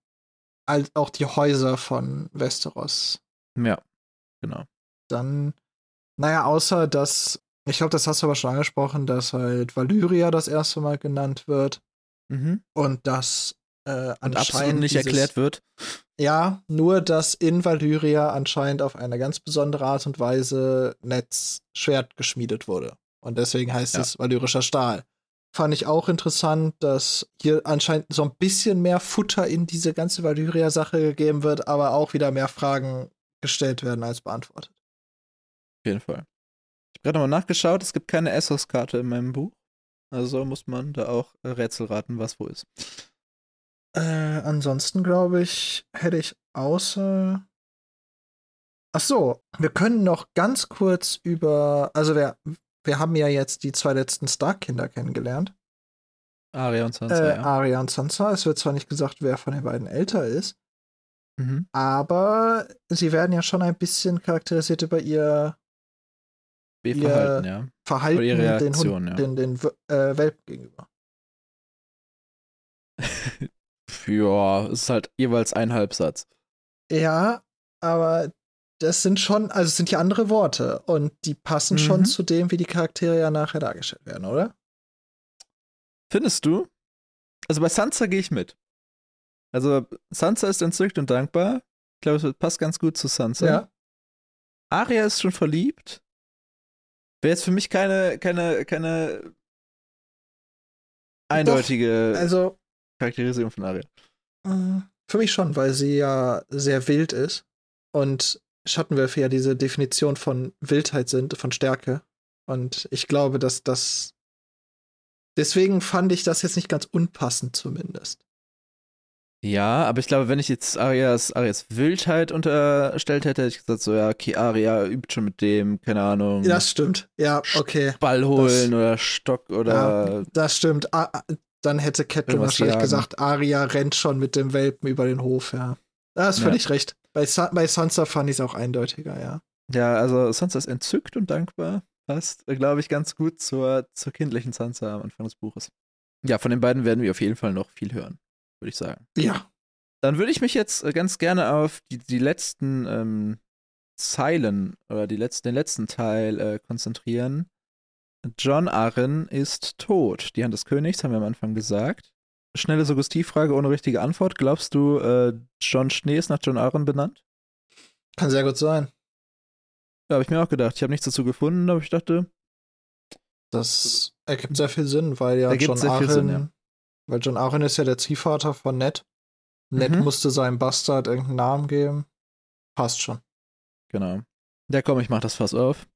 als auch die Häuser von Westeros. Ja, genau. dann, naja, außer dass, ich glaube, das hast du aber schon angesprochen, dass halt Valyria das erste Mal genannt wird Mhm. und dass äh, Und absolut anscheinend nicht dieses, erklärt wird. Ja, nur dass in Valyria anscheinend auf eine ganz besondere Art und Weise Netz Schwert geschmiedet wurde. Und deswegen heißt Ja. es valyrischer Stahl. Fand ich auch interessant, dass hier anscheinend so ein bisschen mehr Futter in diese ganze Valyria-Sache gegeben wird, aber auch wieder mehr Fragen gestellt werden als beantwortet. Auf jeden Fall. Ich habe gerade nochmal nachgeschaut, es gibt keine Essos-Karte in meinem Buch. Also muss man da auch Rätsel raten, was wo ist. Äh, ansonsten glaube ich, hätte ich außer. Ach so, wir können noch ganz kurz über. Also, wir, wir haben ja jetzt die zwei letzten Stark-Kinder kennengelernt. Aria und Sansa, Äh, ja. Arya und Sansa. Es wird zwar nicht gesagt, wer von den beiden älter ist, Mhm. aber sie werden ja schon ein bisschen charakterisiert über ihr Wie ihr- verhalten, ja. Verhalten ihre den, Reaktion, Hund, ja. den, den äh, Welpen gegenüber. [laughs] Ja, es ist halt jeweils ein Halbsatz. Ja, aber das sind schon, also es sind ja andere Worte und die passen Mhm. schon zu dem, wie die Charaktere ja nachher dargestellt werden, oder? Findest du? Also bei Sansa gehe ich mit. Also Sansa ist entzückt und dankbar. Ich glaube, es passt ganz gut zu Sansa. Arya ist schon verliebt. Wäre jetzt für mich keine, keine, keine eindeutige Also Charakterisierung von Arya. äh, für mich schon, weil sie ja sehr wild ist und Schattenwölfe ja diese Definition von Wildheit sind, von Stärke. Und ich glaube, dass das. Deswegen fand ich das jetzt nicht ganz unpassend, zumindest. Ja, aber ich glaube, wenn ich jetzt Arias, Arias Wildheit unterstellt hätte, hätte ich gesagt, so, ja, okay, Aria übt schon mit dem, keine Ahnung, Das stimmt. Ja, okay. Ball holen oder Stock oder. Ja, das stimmt. Dann hätte Irgendwas wahrscheinlich jagen. gesagt, Arya rennt schon mit dem Welpen über den Hof, ja. Da hast Ja. völlig recht. Bei, Sa bei Sansa fand ich es auch eindeutiger, ja. Ja, also Sansa ist entzückt und dankbar. Passt, glaube ich, ganz gut zur, zur kindlichen Sansa am Anfang des Buches. Ja, von den beiden werden wir auf jeden Fall noch viel hören, würde ich sagen. Ja. Dann würde ich mich jetzt äh, ganz gerne auf die, die letzten ähm, Zeilen oder die letzten, den letzten Teil äh, konzentrieren. John Arryn ist tot. Die Hand des Königs, haben wir am Anfang gesagt. Schnelle Suggestivfrage ohne richtige Antwort. Glaubst du, äh, John Schnee ist nach John Arryn benannt? Kann sehr gut sein. Ja, habe ich mir auch gedacht. Ich habe nichts dazu gefunden, aber ich dachte, Das ergibt sehr viel Sinn, weil ja John Arryn, Sinn, ja. weil John Arryn ist ja der Ziehvater von Ned. Ned Mhm. musste seinem Bastard irgendeinen Namen geben. Passt schon. Genau. Ja, komm, ich mach das Fass auf.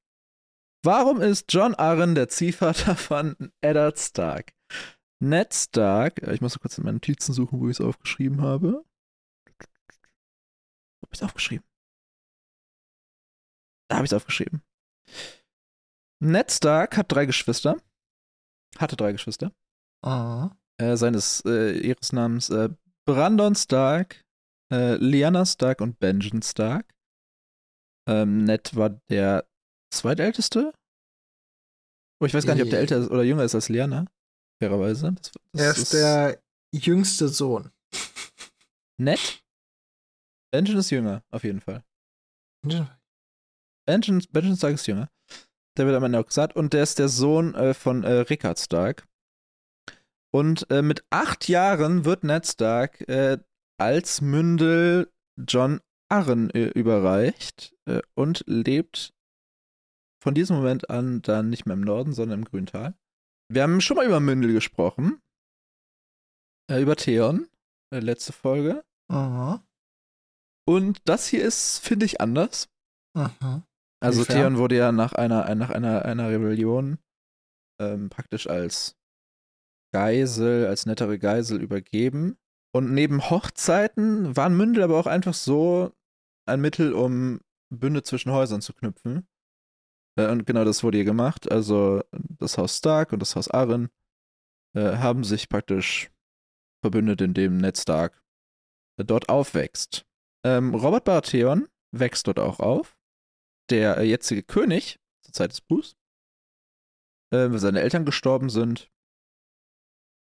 Warum ist John Arryn der Ziehvater von Eddard Stark? Ned Stark, äh, ich muss kurz in meinen Notizen suchen, wo ich es aufgeschrieben habe. Wo hab ich es aufgeschrieben? Da habe ich es aufgeschrieben. Ned Stark hat drei Geschwister. Hatte drei Geschwister. Mhm. Äh, seines äh, ihres Namens äh, Brandon Stark, äh, Lyanna Stark und Benjen Stark. Ähm, Ned war der zweitälteste. Oh, ich weiß gar nicht, ob der älter ist oder jünger ist als Lyanna. Fairerweise. Das, das Er ist der jüngste Sohn. Ned? Benjen ist jünger, auf jeden Fall. Benjen, Benjen Stark ist jünger. Der wird am Ende auch gesagt. Und der ist der Sohn äh, von äh, Rickard Stark. Und äh, mit acht Jahren wird Ned Stark äh, als Mündel John Arryn äh, überreicht äh, und lebt von diesem Moment an dann nicht mehr im Norden, sondern im Grüntal. Wir haben schon mal über Mündel gesprochen. Äh, über Theon, äh, letzte Folge. Mhm. Und das hier ist, finde ich, anders. Mhm. Also Inwiefern? Theon wurde ja nach einer, nach einer, einer Rebellion ähm, praktisch als Geisel, als nettere Geisel übergeben. Und neben Hochzeiten waren Mündel aber auch einfach so ein Mittel, um Bünde zwischen Häusern zu knüpfen. Äh, und genau das wurde hier gemacht. Also das Haus Stark und das Haus Arryn äh, haben sich praktisch verbündet, indem Ned Stark äh, dort aufwächst. Ähm, Robert Baratheon wächst dort auch auf der äh, jetzige König zur Zeit des Buchs, äh, weil seine Eltern gestorben sind.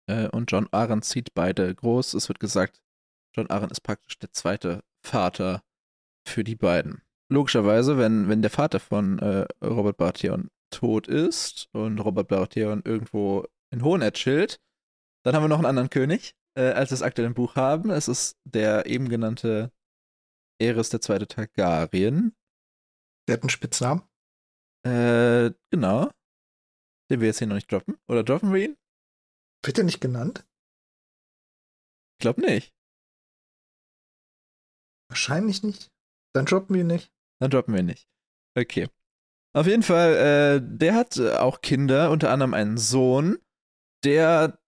Äh, und John Arryn zieht beide groß. Es wird gesagt, John Arryn ist praktisch der zweite Vater für die beiden. Logischerweise, wenn, wenn der Vater von äh, Robert Baratheon tot ist und Robert Baratheon irgendwo in Hohenett chillt, dann haben wir noch einen anderen König, äh, als wir es aktuell im Buch haben. Es ist der eben genannte Eris der zweite Targaryen. Der hat einen Spitznamen. Äh, genau. Den wir jetzt hier noch nicht droppen. Oder droppen wir ihn? Wird er nicht genannt? Ich glaube nicht. Wahrscheinlich nicht. Dann droppen wir ihn nicht. Dann droppen wir nicht. Okay. Auf jeden Fall, äh, der hat äh, auch Kinder, unter anderem einen Sohn, der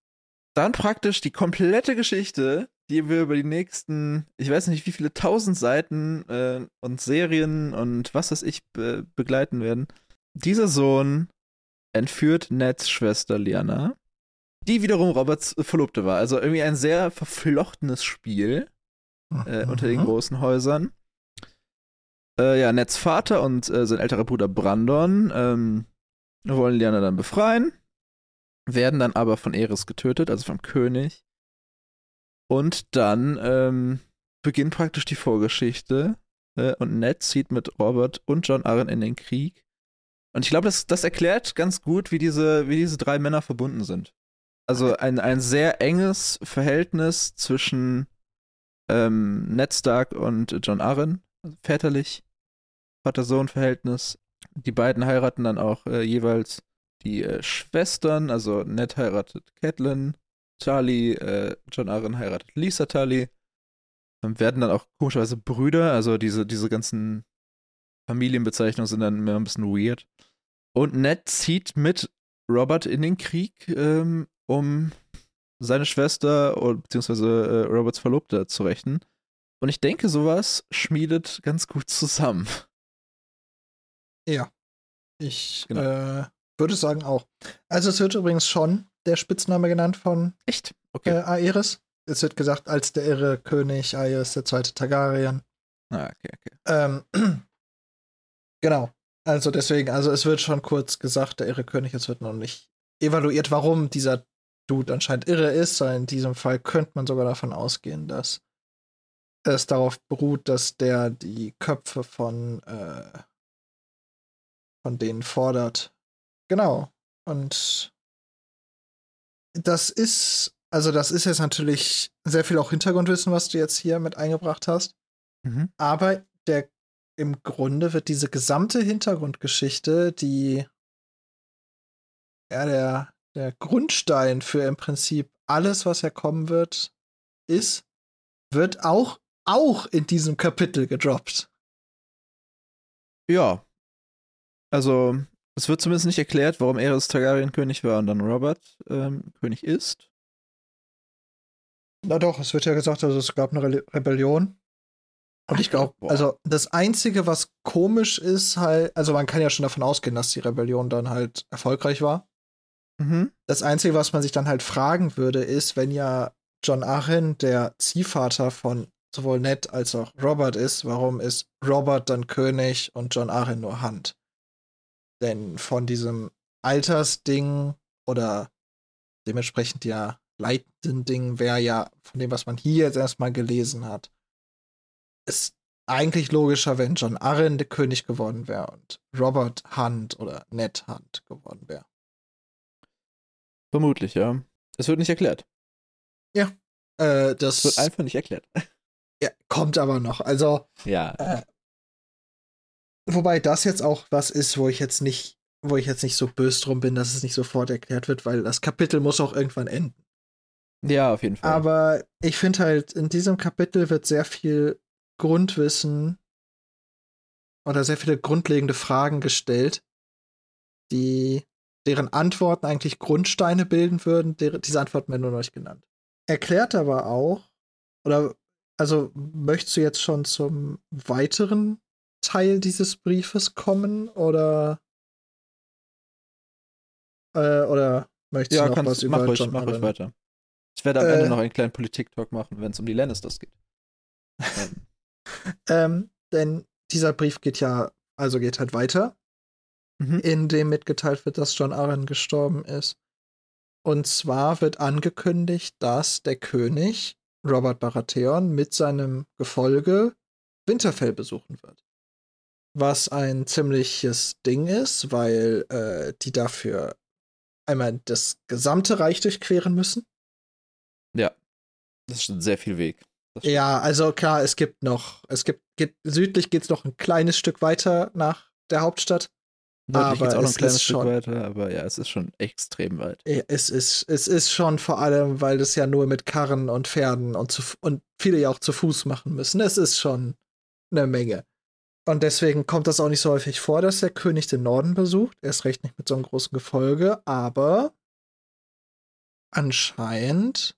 dann praktisch die komplette Geschichte, die wir über die nächsten, ich weiß nicht wie viele tausend Seiten äh, und Serien und was weiß ich be begleiten werden. Dieser Sohn entführt Neds Schwester Liana, die wiederum Roberts Verlobte war. Also irgendwie ein sehr verflochtenes Spiel äh, unter den großen Häusern. Äh, ja, Neds Vater und äh, sein älterer Bruder Brandon ähm, wollen Liana dann befreien, werden dann aber von Eris getötet, also vom König. Und dann ähm, beginnt praktisch die Vorgeschichte äh, und Ned zieht mit Robert und John Arryn in den Krieg. Und ich glaube, das, das erklärt ganz gut, wie diese, wie diese drei Männer verbunden sind. Also ein, ein sehr enges Verhältnis zwischen ähm, Ned Stark und John Arryn, väterlich, Vater-Sohn-Verhältnis. Die beiden heiraten dann auch äh, jeweils die äh, Schwestern, also Ned heiratet Catelyn, Charlie, äh, John Arryn heiratet Lisa Tully. Und werden dann auch komischerweise Brüder, also diese, diese ganzen Familienbezeichnungen sind dann immer ein bisschen weird. Und Ned zieht mit Robert in den Krieg, ähm, um seine Schwester beziehungsweise äh, Roberts Verlobte zu rächen. Und ich denke, sowas schmiedet ganz gut zusammen. Ja. Ich genau. äh, würde sagen auch. Also es wird übrigens schon der Spitzname genannt von Echt? Okay. Äh, Aerys. Es wird gesagt, als der irre König Aerys, der zweite Targaryen. Ah, okay, okay. Ähm, [clears throat] genau. Also deswegen, also es wird schon kurz gesagt, der irre König, es wird noch nicht evaluiert, warum dieser Dude anscheinend irre ist, sondern in diesem Fall könnte man sogar davon ausgehen, dass es darauf beruht, dass der die Köpfe von, äh, von denen fordert. Genau. Und das ist, also das ist jetzt natürlich sehr viel auch Hintergrundwissen, was du jetzt hier mit eingebracht hast. Mhm. Aber der im Grunde wird diese gesamte Hintergrundgeschichte, die ja, der, der Grundstein für im Prinzip alles, was herkommen wird, ist, wird auch, auch in diesem Kapitel gedroppt. Ja. Also, es wird zumindest nicht erklärt, warum Eris Targaryen König war und dann Robert ähm, König ist. Na doch, es wird ja gesagt, also es gab eine Re Rebellion. Und ich glaube, also das Einzige, was komisch ist, halt, also man kann ja schon davon ausgehen, dass die Rebellion dann halt erfolgreich war. Mhm. Das Einzige, was man sich dann halt fragen würde, ist, wenn ja John Arryn der Ziehvater von sowohl Ned als auch Robert ist, warum ist Robert dann König und John Arryn nur Hand? Denn von diesem Altersding oder dementsprechend ja leitenden Ding wäre ja von dem, was man hier jetzt erstmal gelesen hat, ist eigentlich logischer, wenn John Arryn der König geworden wäre und Robert Hunt oder Ned Hunt geworden wäre. Vermutlich, ja. Es wird nicht erklärt. Ja. Äh, das es wird einfach nicht erklärt. [laughs] Ja, kommt aber noch. Also. Ja. Äh, wobei das jetzt auch was ist, wo ich jetzt nicht, wo ich jetzt nicht so böse drum bin, dass es nicht sofort erklärt wird, weil das Kapitel muss auch irgendwann enden. Ja, auf jeden Fall. Aber ich finde halt, in diesem Kapitel wird sehr viel Grundwissen oder sehr viele grundlegende Fragen gestellt, die deren Antworten eigentlich Grundsteine bilden würden. diese Antworten werden nur noch nicht genannt. Erklärt aber auch, oder also möchtest du jetzt schon zum weiteren Teil dieses Briefes kommen oder äh, oder möchtest ja, du noch kannst, was über mach ruhig, John mach ruhig weiter. Ich werde am äh, Ende noch einen kleinen Politik-Talk machen, wenn es um die Lannisters geht. [laughs] ähm. ähm, denn dieser Brief geht ja, also geht halt weiter mhm. in dem mitgeteilt wird, dass John Arryn gestorben ist. Und zwar wird angekündigt, dass der König Robert Baratheon mit seinem Gefolge Winterfell besuchen wird. was ein ziemliches Ding ist, weil äh, die dafür einmal das gesamte Reich durchqueren müssen. Ja, das ist schon sehr viel Weg. Ja, also klar, es gibt noch, es gibt, geht, südlich geht es noch ein kleines Stück weiter nach der Hauptstadt. Nördlich geht auch noch ein kleines Stück schon, weiter, aber ja, es ist schon extrem weit. Es ist, es ist schon vor allem, weil das ja nur mit Karren und Pferden und, zu, und viele ja auch zu Fuß machen müssen. Es ist schon eine Menge. Und deswegen kommt das auch nicht so häufig vor, dass der König den Norden besucht. Erst recht nicht mit so einem großen Gefolge, aber anscheinend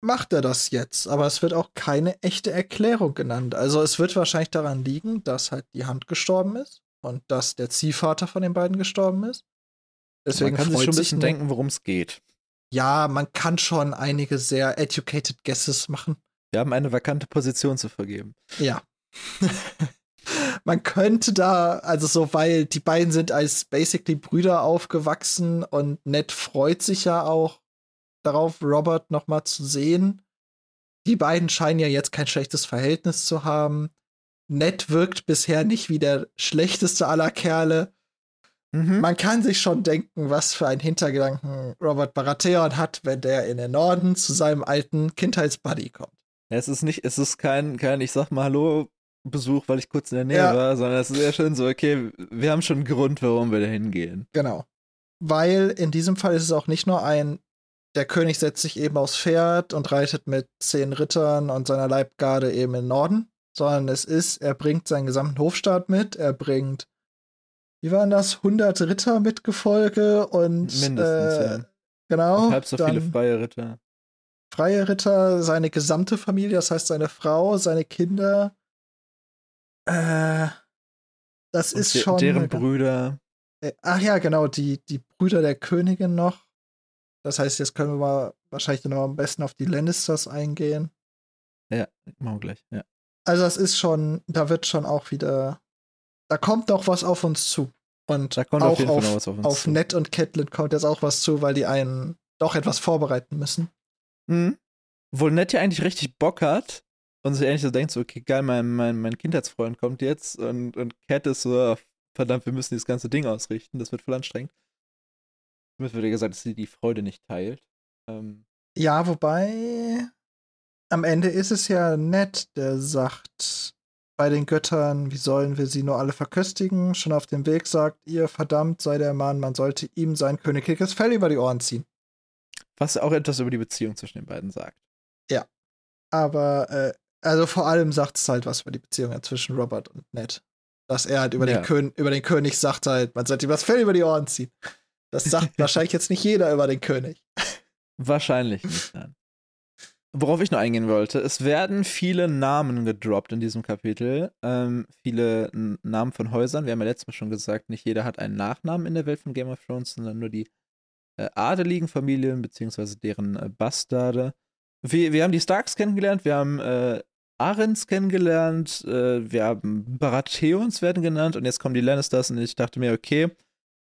macht er das jetzt. Aber es wird auch keine echte Erklärung genannt. Also es wird wahrscheinlich daran liegen, dass halt die Hand gestorben ist und dass der Ziehvater von den beiden gestorben ist. Deswegen man kann sich schon ein bisschen denken, worum es geht. Ja, man kann schon einige sehr educated Guesses machen. Wir haben eine vakante Position zu vergeben. Ja. [laughs] man könnte da, also so, weil die beiden sind als basically Brüder aufgewachsen und Ned freut sich ja auch darauf, Robert noch mal zu sehen. Die beiden scheinen ja jetzt kein schlechtes Verhältnis zu haben. Ned wirkt bisher nicht wie der schlechteste aller Kerle. Mhm. Man kann sich schon denken, was für einen Hintergedanken Robert Baratheon hat, wenn der in den Norden zu seinem alten Kindheitsbuddy kommt. Ja, es ist nicht, es ist kein, kein, ich sag mal Hallo, Besuch, weil ich kurz in der Nähe ja. war, sondern es ist eher schön so, okay, wir haben schon einen Grund, warum wir da hingehen. Genau. Weil in diesem Fall ist es auch nicht nur ein, der König setzt sich eben aufs Pferd und reitet mit zehn Rittern und seiner Leibgarde eben in den Norden, sondern es ist, er bringt seinen gesamten Hofstaat mit, er bringt, wie waren das, 100 Ritter mit Gefolge und Mindestens, äh, ja. Genau. Und halb so viele freie Ritter. Freie Ritter, seine gesamte Familie, das heißt seine Frau, seine Kinder, äh, das Und ist de schon. Deren Brüder. Äh, ach ja, genau, die, die Brüder der Königin noch. Das heißt, jetzt können wir mal wahrscheinlich noch am besten auf die Lannisters eingehen. Ja, machen wir gleich, ja. Also, das ist schon, da wird schon auch wieder. Da kommt noch was auf uns zu. Und auch auf, auf, auf Ned und Catelyn kommt jetzt auch was zu, weil die einen doch etwas vorbereiten müssen. Mhm. Wohl Ned ja eigentlich richtig Bock hat, und sich eigentlich so denkt, so, okay, geil, mein, mein, mein Kindheitsfreund kommt jetzt und, und Cat ist so, verdammt, wir müssen dieses ganze Ding ausrichten, das wird voll anstrengend. Mir wird ja gesagt, dass sie die Freude nicht teilt. Ähm, ja, wobei am Ende ist es ja nett, der sagt bei den Göttern, wie sollen wir sie nur alle verköstigen? Schon auf dem Weg sagt ihr, verdammt sei der Mann, man sollte ihm sein königliches Fell über die Ohren ziehen. Was auch etwas über die Beziehung zwischen den beiden sagt. Ja. Aber äh, also vor allem sagt es halt was über die Beziehung zwischen Robert und Ned. Dass er halt über, ja. den, Kön über den König sagt halt, man sollte ihm das Fell über die Ohren ziehen. Das sagt [laughs] wahrscheinlich jetzt nicht jeder über den König. Wahrscheinlich nicht, nein. Worauf ich noch eingehen wollte, es werden viele Namen gedroppt in diesem Kapitel. Ähm, viele Namen von Häusern. Wir haben ja letztes Mal schon gesagt, nicht jeder hat einen Nachnamen in der Welt von Game of Thrones, sondern nur die äh, adeligen Familien beziehungsweise deren äh, Bastarde. Wir, wir haben die Starks kennengelernt, wir haben äh, Arens kennengelernt, äh, wir haben Baratheons werden genannt und jetzt kommen die Lannisters und ich dachte mir, okay,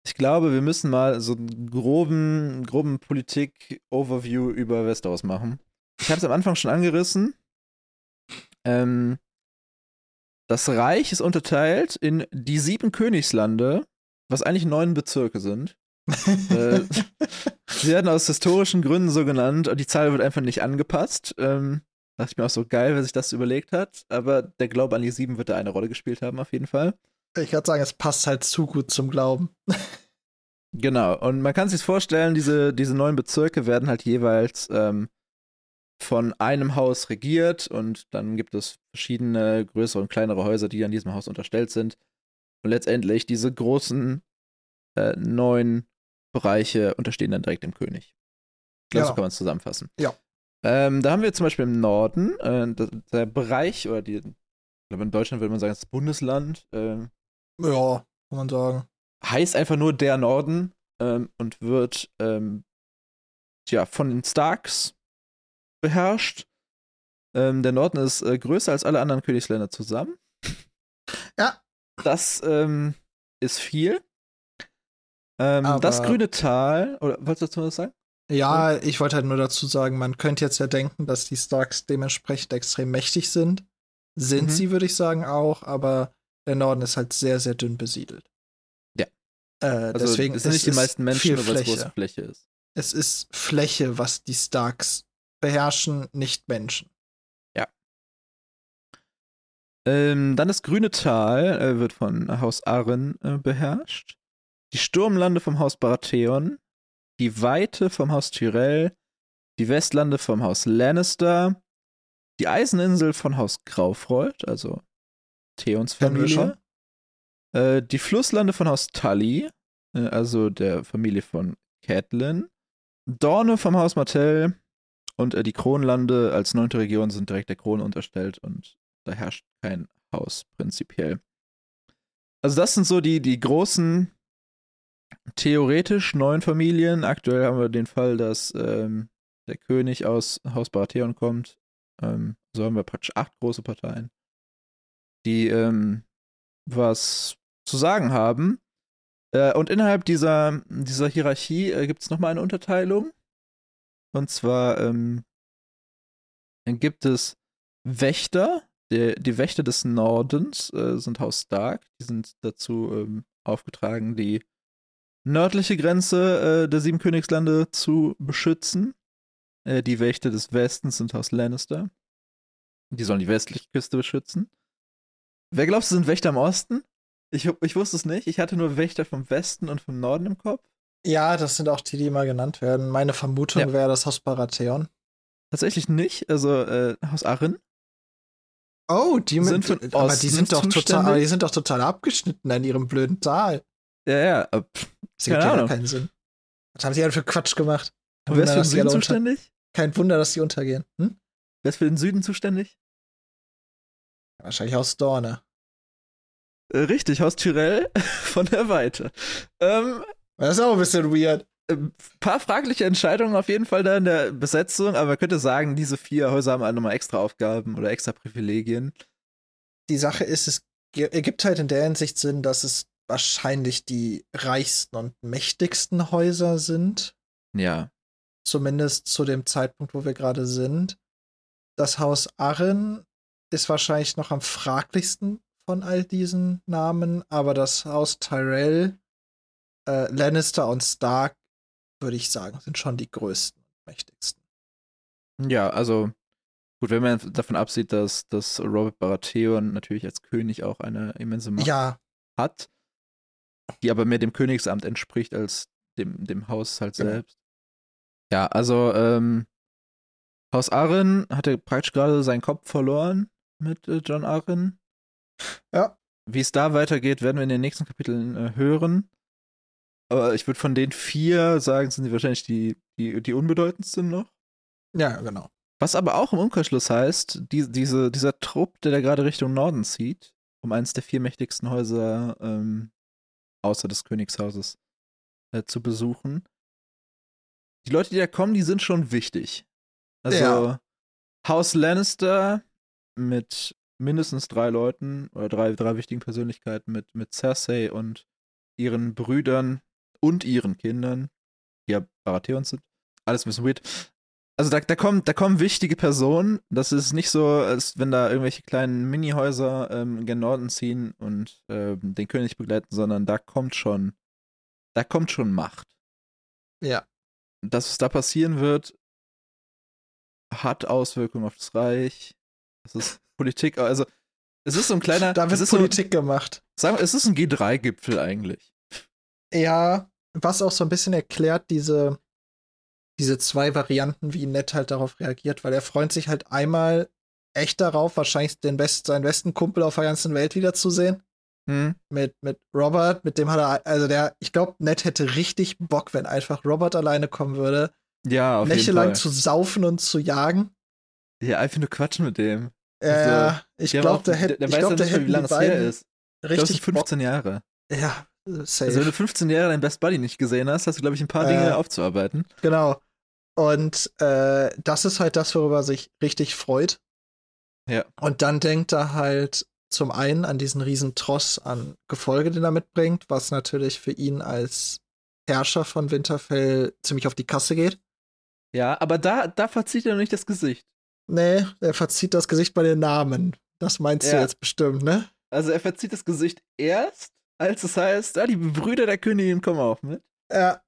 ich glaube, wir müssen mal so einen groben, groben Politik-Overview über Westeros machen. Ich habe es am Anfang schon angerissen. Ähm, das Reich ist unterteilt in die sieben Königslande, was eigentlich neun Bezirke sind. äh, [laughs] sie werden aus historischen Gründen so genannt und die Zahl wird einfach nicht angepasst. Ähm, Dachte ich mir auch so geil, wer sich das überlegt hat. Aber der Glaube an die sieben wird da eine Rolle gespielt haben, auf jeden Fall. Ich würde sagen, es passt halt zu gut zum Glauben. genau. Und man kann sich vorstellen, diese, diese neuen Bezirke werden halt jeweils ähm, von einem Haus regiert und dann gibt es verschiedene größere und kleinere Häuser, die an diesem Haus unterstellt sind. Und letztendlich diese großen äh, neun Bereiche unterstehen dann direkt dem König. Ja. so kann man es zusammenfassen. Ja. Ähm, da haben wir zum Beispiel im Norden äh, der Bereich, oder die, ich glaube in Deutschland würde man sagen, das Bundesland. Äh, ja, kann man sagen. Heißt einfach nur der Norden ähm, und wird ähm, tja, von den Starks beherrscht. Ähm, der Norden ist äh, größer als alle anderen Königsländer zusammen. Ja. Das ähm, ist viel. Ähm, das grüne Tal, oder wolltest du dazu was sagen? Ja, ich wollte halt nur dazu sagen, man könnte jetzt ja denken, dass die Starks dementsprechend extrem mächtig sind. Sind mhm. sie, würde ich sagen, auch, aber der Norden ist halt sehr, sehr dünn besiedelt. Ja. Äh, Also deswegen es sind nicht die ist meisten Menschen, weil es große Fläche ist. Es ist Fläche, was die Starks beherrschen, nicht Menschen. Ähm, dann das grüne Tal äh, wird von Haus Arren äh, beherrscht. Die Sturmlande vom Haus Baratheon. Die Weite vom Haus Tyrell. Die Westlande vom Haus Lannister. Die Eiseninsel von Haus Graufreud, also Theons wir Familie. Äh, die Flusslande von Haus Tully, äh, also der Familie von Catelyn. Dorne vom Haus Martell. Und äh, die Kronlande als neunte Region sind direkt der Krone unterstellt und da herrscht kein Haus prinzipiell. Also das sind so die, die großen theoretisch neun Familien. Aktuell haben wir den Fall, dass ähm, der König aus Haus Baratheon kommt. Ähm, so haben wir praktisch acht große Parteien, die ähm, was zu sagen haben. Äh, und innerhalb dieser, dieser Hierarchie äh, gibt es nochmal eine Unterteilung. Und zwar ähm, gibt es Wächter, der, die Wächter des Nordens äh, sind Haus Stark. Die sind dazu ähm, aufgetragen, die nördliche Grenze äh, der Sieben Königslande zu beschützen. Äh, die Wächter des Westens sind Haus Lannister. Die sollen die westliche Küste beschützen. Wer glaubst du, sind Wächter im Osten? Ich, ich wusste es nicht. Ich hatte nur Wächter vom Westen und vom Norden im Kopf. Ja, das sind auch die, die immer genannt werden. Meine Vermutung Ja. wäre das Haus Baratheon. Tatsächlich nicht. Also äh, Haus Arryn. Oh, die Sind mit, von aber die sind doch total, aber die sind doch total abgeschnitten an ihrem blöden Tal. Ja, ja. äh, pff, Das ergibt ja keinen Sinn. Was haben sie denn für Quatsch gemacht? Kein Wer ist für den Süden unter- zuständig? Kein Wunder, dass die untergehen. Hm? Wer ist für den Süden zuständig? Wahrscheinlich aus Dorne. Äh, richtig, Haus Tyrell [laughs] von der Weite. Ähm, Das ist auch ein bisschen weird. ein paar fragliche Entscheidungen auf jeden Fall da in der Besetzung, aber man könnte sagen, diese vier Häuser haben alle nochmal extra Aufgaben oder extra Privilegien. Die Sache ist, es ergibt halt in der Hinsicht Sinn, dass es wahrscheinlich die reichsten und mächtigsten Häuser sind. Ja. Zumindest zu dem Zeitpunkt, wo wir gerade sind. Das Haus Arren ist wahrscheinlich noch am fraglichsten von all diesen Namen, aber das Haus Tyrell, äh, Lannister und Stark, würde ich sagen, sind schon die größten und mächtigsten. Ja, also gut, wenn man davon absieht, dass, dass Robert Baratheon natürlich als König auch eine immense Macht Ja, hat, die aber mehr dem Königsamt entspricht als dem, dem Haus halt Genau. selbst. Ja, also ähm, Haus Arryn hatte praktisch gerade seinen Kopf verloren mit äh, John Arryn. Ja. Wie es da weitergeht, werden wir in den nächsten Kapiteln äh, hören. Aber ich würde von den vier sagen, sind sie wahrscheinlich die, die, die unbedeutendsten noch. ja, genau. Was aber auch im Umkehrschluss heißt, die, diese, dieser Trupp, der da gerade Richtung Norden zieht, um eines der vier mächtigsten Häuser ähm, außer des Königshauses äh, zu besuchen. Die Leute, die da kommen, die sind schon wichtig. Also Ja. Haus Lannister mit mindestens drei Leuten oder drei, drei wichtigen Persönlichkeiten mit, mit Cersei und ihren Brüdern und ihren Kindern, die ja Baratheons sind. Alles ein bisschen weird. Also da, da, kommen, da kommen wichtige Personen. Das ist nicht so, als wenn da irgendwelche kleinen Minihäuser ähm, gen Norden ziehen und ähm, den König begleiten, sondern da kommt schon, da kommt schon Macht. Ja. Das, was da passieren wird, hat Auswirkungen auf das Reich. Das ist Politik, also es ist so ein kleiner, [laughs] Da es wird ist Politik gemacht. So, sagen wir, es ist ein G3-Gipfel eigentlich. Ja, was auch so ein bisschen erklärt, diese, diese zwei Varianten, wie Ned halt darauf reagiert, weil er freut sich halt einmal echt darauf, wahrscheinlich den best, seinen besten Kumpel auf der ganzen Welt wiederzusehen. Hm? Mit, mit Robert, mit dem hat er, also der, ich glaube, Ned hätte richtig Bock, wenn einfach Robert alleine kommen würde, Ja, auf jeden Fall. zu saufen und zu jagen. Ja, einfach nur quatschen mit dem. Äh, ich Die haben glaube, der hätte, der ich weiß ja der nicht mehr, hätte wie lange es her ist. Ich glaube, es richtig sind 15 Jahre. Bock. Ja, safe. Also, wenn du 15 Jahre deinen Best Buddy nicht gesehen hast, hast du, glaube ich, ein paar Äh. Dinge aufzuarbeiten. Genau. Und äh, das ist halt das, worüber er sich richtig freut. Ja. Und dann denkt er halt zum einen an diesen riesen Tross an Gefolge, den er mitbringt, was natürlich für ihn als Herrscher von Winterfell ziemlich auf die Kasse geht. Ja, aber da, da verzieht er noch nicht das Gesicht. Nee, er verzieht das Gesicht bei den Namen. Das meinst du Ja. jetzt bestimmt, ne? Also er verzieht das Gesicht erst, als es heißt, ah, die Brüder der Königin kommen auch mit. Ja.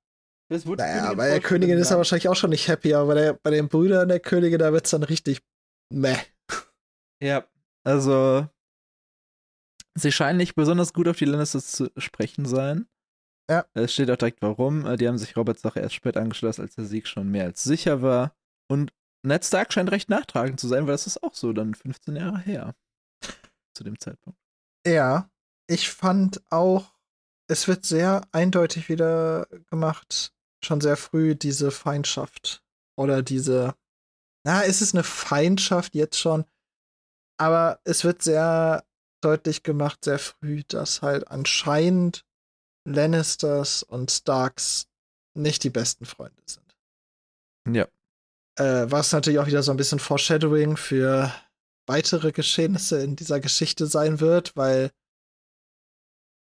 Das wurde Naja, bei der Königin ist er wahrscheinlich auch schon nicht happy, aber bei, der, bei den Brüdern der Königin, da wird's dann richtig meh. Ja, also sie scheinen nicht besonders gut auf die Lannisters zu sprechen sein. Ja. Es steht auch direkt warum. Äh, Die haben sich Roberts Sache erst spät angeschlossen, als der Sieg schon mehr als sicher war. Und Ned Stark scheint recht nachtragend zu sein, weil das ist auch so dann 15 Jahre her. Zu dem Zeitpunkt. Ja, ich fand auch, es wird sehr eindeutig wieder gemacht, schon sehr früh, diese Feindschaft. Oder diese, na, ist es eine Feindschaft jetzt schon? Aber es wird sehr deutlich gemacht, sehr früh, dass halt anscheinend Lannisters und Starks nicht die besten Freunde sind. Ja. Äh, was natürlich auch wieder so ein bisschen Foreshadowing für weitere Geschehnisse in dieser Geschichte sein wird, weil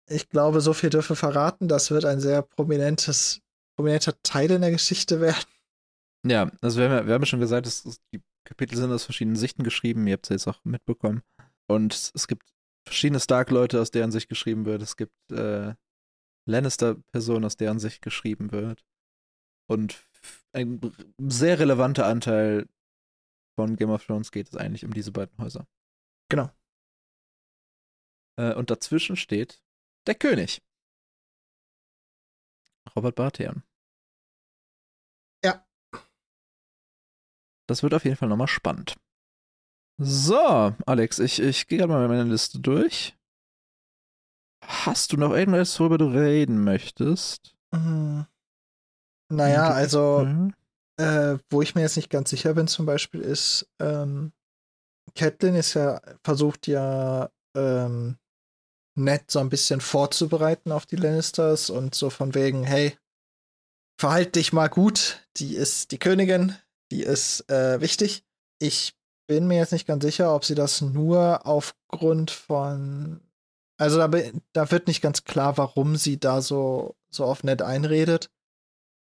ich glaube, so viel dürfen verraten, das wird ein sehr prominentes, prominenter Teil in der Geschichte werden. Ja, also wir haben ja, wir haben ja schon gesagt, dass dass die Kapitel sind aus verschiedenen Sichten geschrieben. Ihr habt es jetzt auch mitbekommen. Und es gibt verschiedene Stark-Leute, aus deren Sicht geschrieben wird. Es gibt äh, Lannister-Personen, aus deren Sicht geschrieben wird. Und ein sehr relevanter Anteil von Game of Thrones geht es eigentlich um diese beiden Häuser. Genau. Äh, und dazwischen steht der König. Robert Baratheon. Ja. Das wird auf jeden Fall nochmal spannend. So, Alex, ich, ich gehe gerade mal meine Liste durch. Hast du noch irgendwas, worüber du reden möchtest? Mhm. Naja, also, Mhm. äh, wo ich mir jetzt nicht ganz sicher bin, zum Beispiel, ist, ähm, Catelyn ist ja, versucht ja, ähm, Ned so ein bisschen vorzubereiten auf die Lannisters und so von wegen, hey, verhalt dich mal gut, die ist die Königin, die ist äh, wichtig. Ich bin mir jetzt nicht ganz sicher, ob sie das nur aufgrund von, also da, da wird nicht ganz klar, warum sie da so, so auf Ned einredet.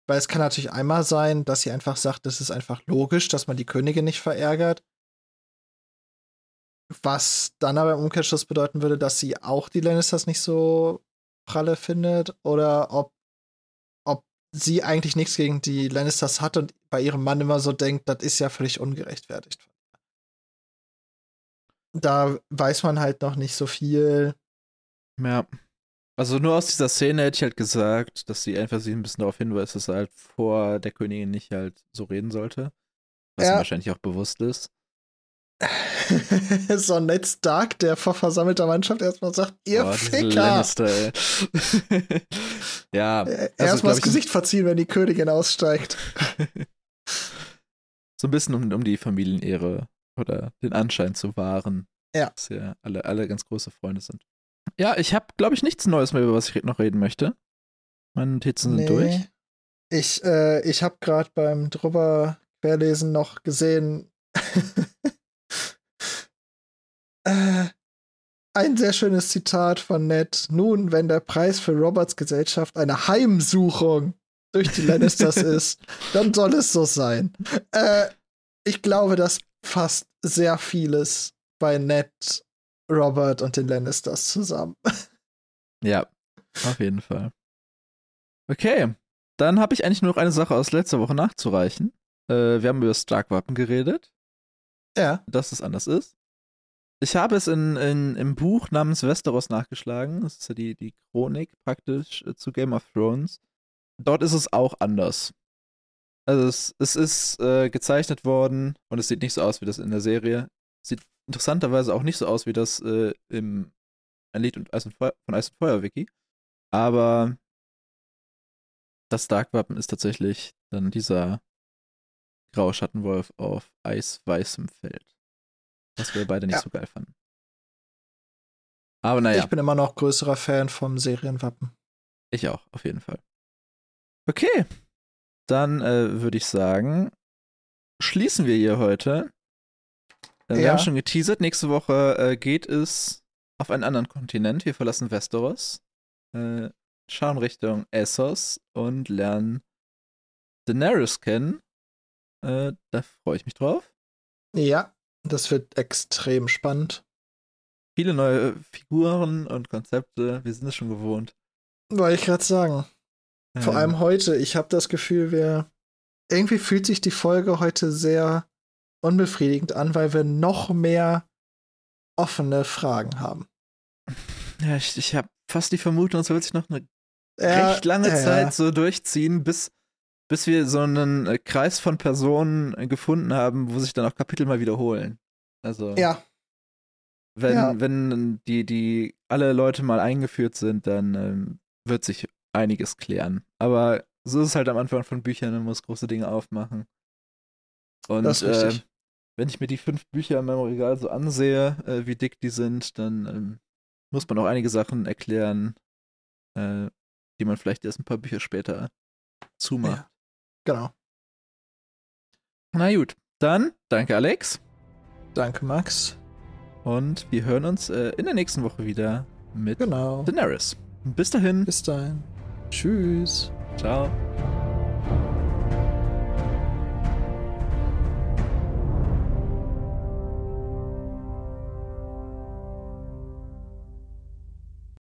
Weil es kann natürlich einmal sein, dass sie einfach sagt, es ist einfach logisch, dass man die Königin nicht verärgert. Was dann aber im Umkehrschluss bedeuten würde, dass sie auch die Lannisters nicht so pralle findet. Oder ob, ob sie eigentlich nichts gegen die Lannisters hat und bei ihrem Mann immer so denkt, das ist ja völlig ungerechtfertigt. Da weiß man halt noch nicht so viel. Ja. Also nur aus dieser Szene hätte ich halt gesagt, dass sie einfach sich ein bisschen darauf hinweist, dass er halt vor der Königin nicht halt so reden sollte. Was Ja. wahrscheinlich auch bewusst ist. [laughs] so Ned Stark, der vor versammelter Mannschaft erstmal sagt, ihr diese Ficker! [laughs] Ja, Äh, also, Erstmal das ich, Gesicht verziehen, wenn die Königin aussteigt. [laughs] so ein bisschen um, um die Familienehre oder den Anschein zu wahren. Ja. Dass ja alle, alle ganz große Freunde sind. Ja, ich habe, glaube ich, nichts Neues mehr, über was ich noch reden möchte. Meine Notizen sind durch. Ich, äh, ich habe gerade beim drüber querlesen noch gesehen, äh, ein sehr schönes Zitat von Ned. Nun, wenn der Preis für Roberts Gesellschaft eine Heimsuchung durch die Lannisters [laughs] ist, dann soll es so sein. Äh, ich glaube, das fasst sehr vieles bei Ned, Robert und den Lannisters zusammen. [laughs] Ja, auf jeden Fall. Okay, dann habe ich eigentlich nur noch eine Sache aus letzter Woche nachzureichen. Äh, wir haben über Stark-Wappen geredet, Ja. dass es anders ist. Ich habe es in, in, im Buch namens Westeros nachgeschlagen. Das ist ja die, die Chronik praktisch äh, zu Game of Thrones. Dort ist es auch anders. Also es, es ist äh, gezeichnet worden und es sieht nicht so aus wie das in der Serie. Sieht interessanterweise auch nicht so aus wie das äh, im ein Lied und Eis und Feuer, von Eis und Feuer Wiki. Aber das Dark-Wappen ist tatsächlich dann dieser graue Schattenwolf auf eisweißem Feld. Was wir beide nicht Ja. so geil fanden. Aber naja, Ich bin immer noch größerer Fan vom Serienwappen. ich auch, auf jeden Fall. Okay, dann äh, würde ich sagen, schließen wir hier heute. Äh, Wir Ja. haben schon geteasert, nächste Woche äh, geht es auf einen anderen Kontinent. Wir verlassen Westeros, äh, schauen Richtung Essos und lernen Daenerys kennen. Äh, da freue ich mich drauf. Ja, das wird extrem spannend. viele neue Figuren und Konzepte. Wir sind es schon gewohnt. Wollte ich gerade sagen. Vor Ähm, allem heute. Ich habe das Gefühl, wir. Irgendwie fühlt sich die Folge heute sehr unbefriedigend an, weil wir noch mehr offene Fragen haben. [laughs] Ja, ich, ich habe fast die Vermutung, es wird sich noch eine Ja, recht lange ja, Zeit so durchziehen, bis, bis wir so einen äh, Kreis von Personen äh, gefunden haben, wo sich dann auch Kapitel mal wiederholen. Also, Ja, wenn, ja. wenn die, die alle Leute mal eingeführt sind, dann ähm, wird sich einiges klären. Aber so ist es halt am Anfang von Büchern, man muss große Dinge aufmachen. Und das ist äh, richtig. wenn ich mir die fünf Bücher in meinem Regal so ansehe, äh, wie dick die sind, dann ähm, muss man auch einige Sachen erklären, äh, die man vielleicht erst ein paar Bücher später zumacht. Ja. Genau. Na gut, dann danke Alex Danke, Max. und wir hören uns äh, in der nächsten Woche wieder mit Genau. Daenerys. Bis dahin, Bis dahin. Tschüss. ciao.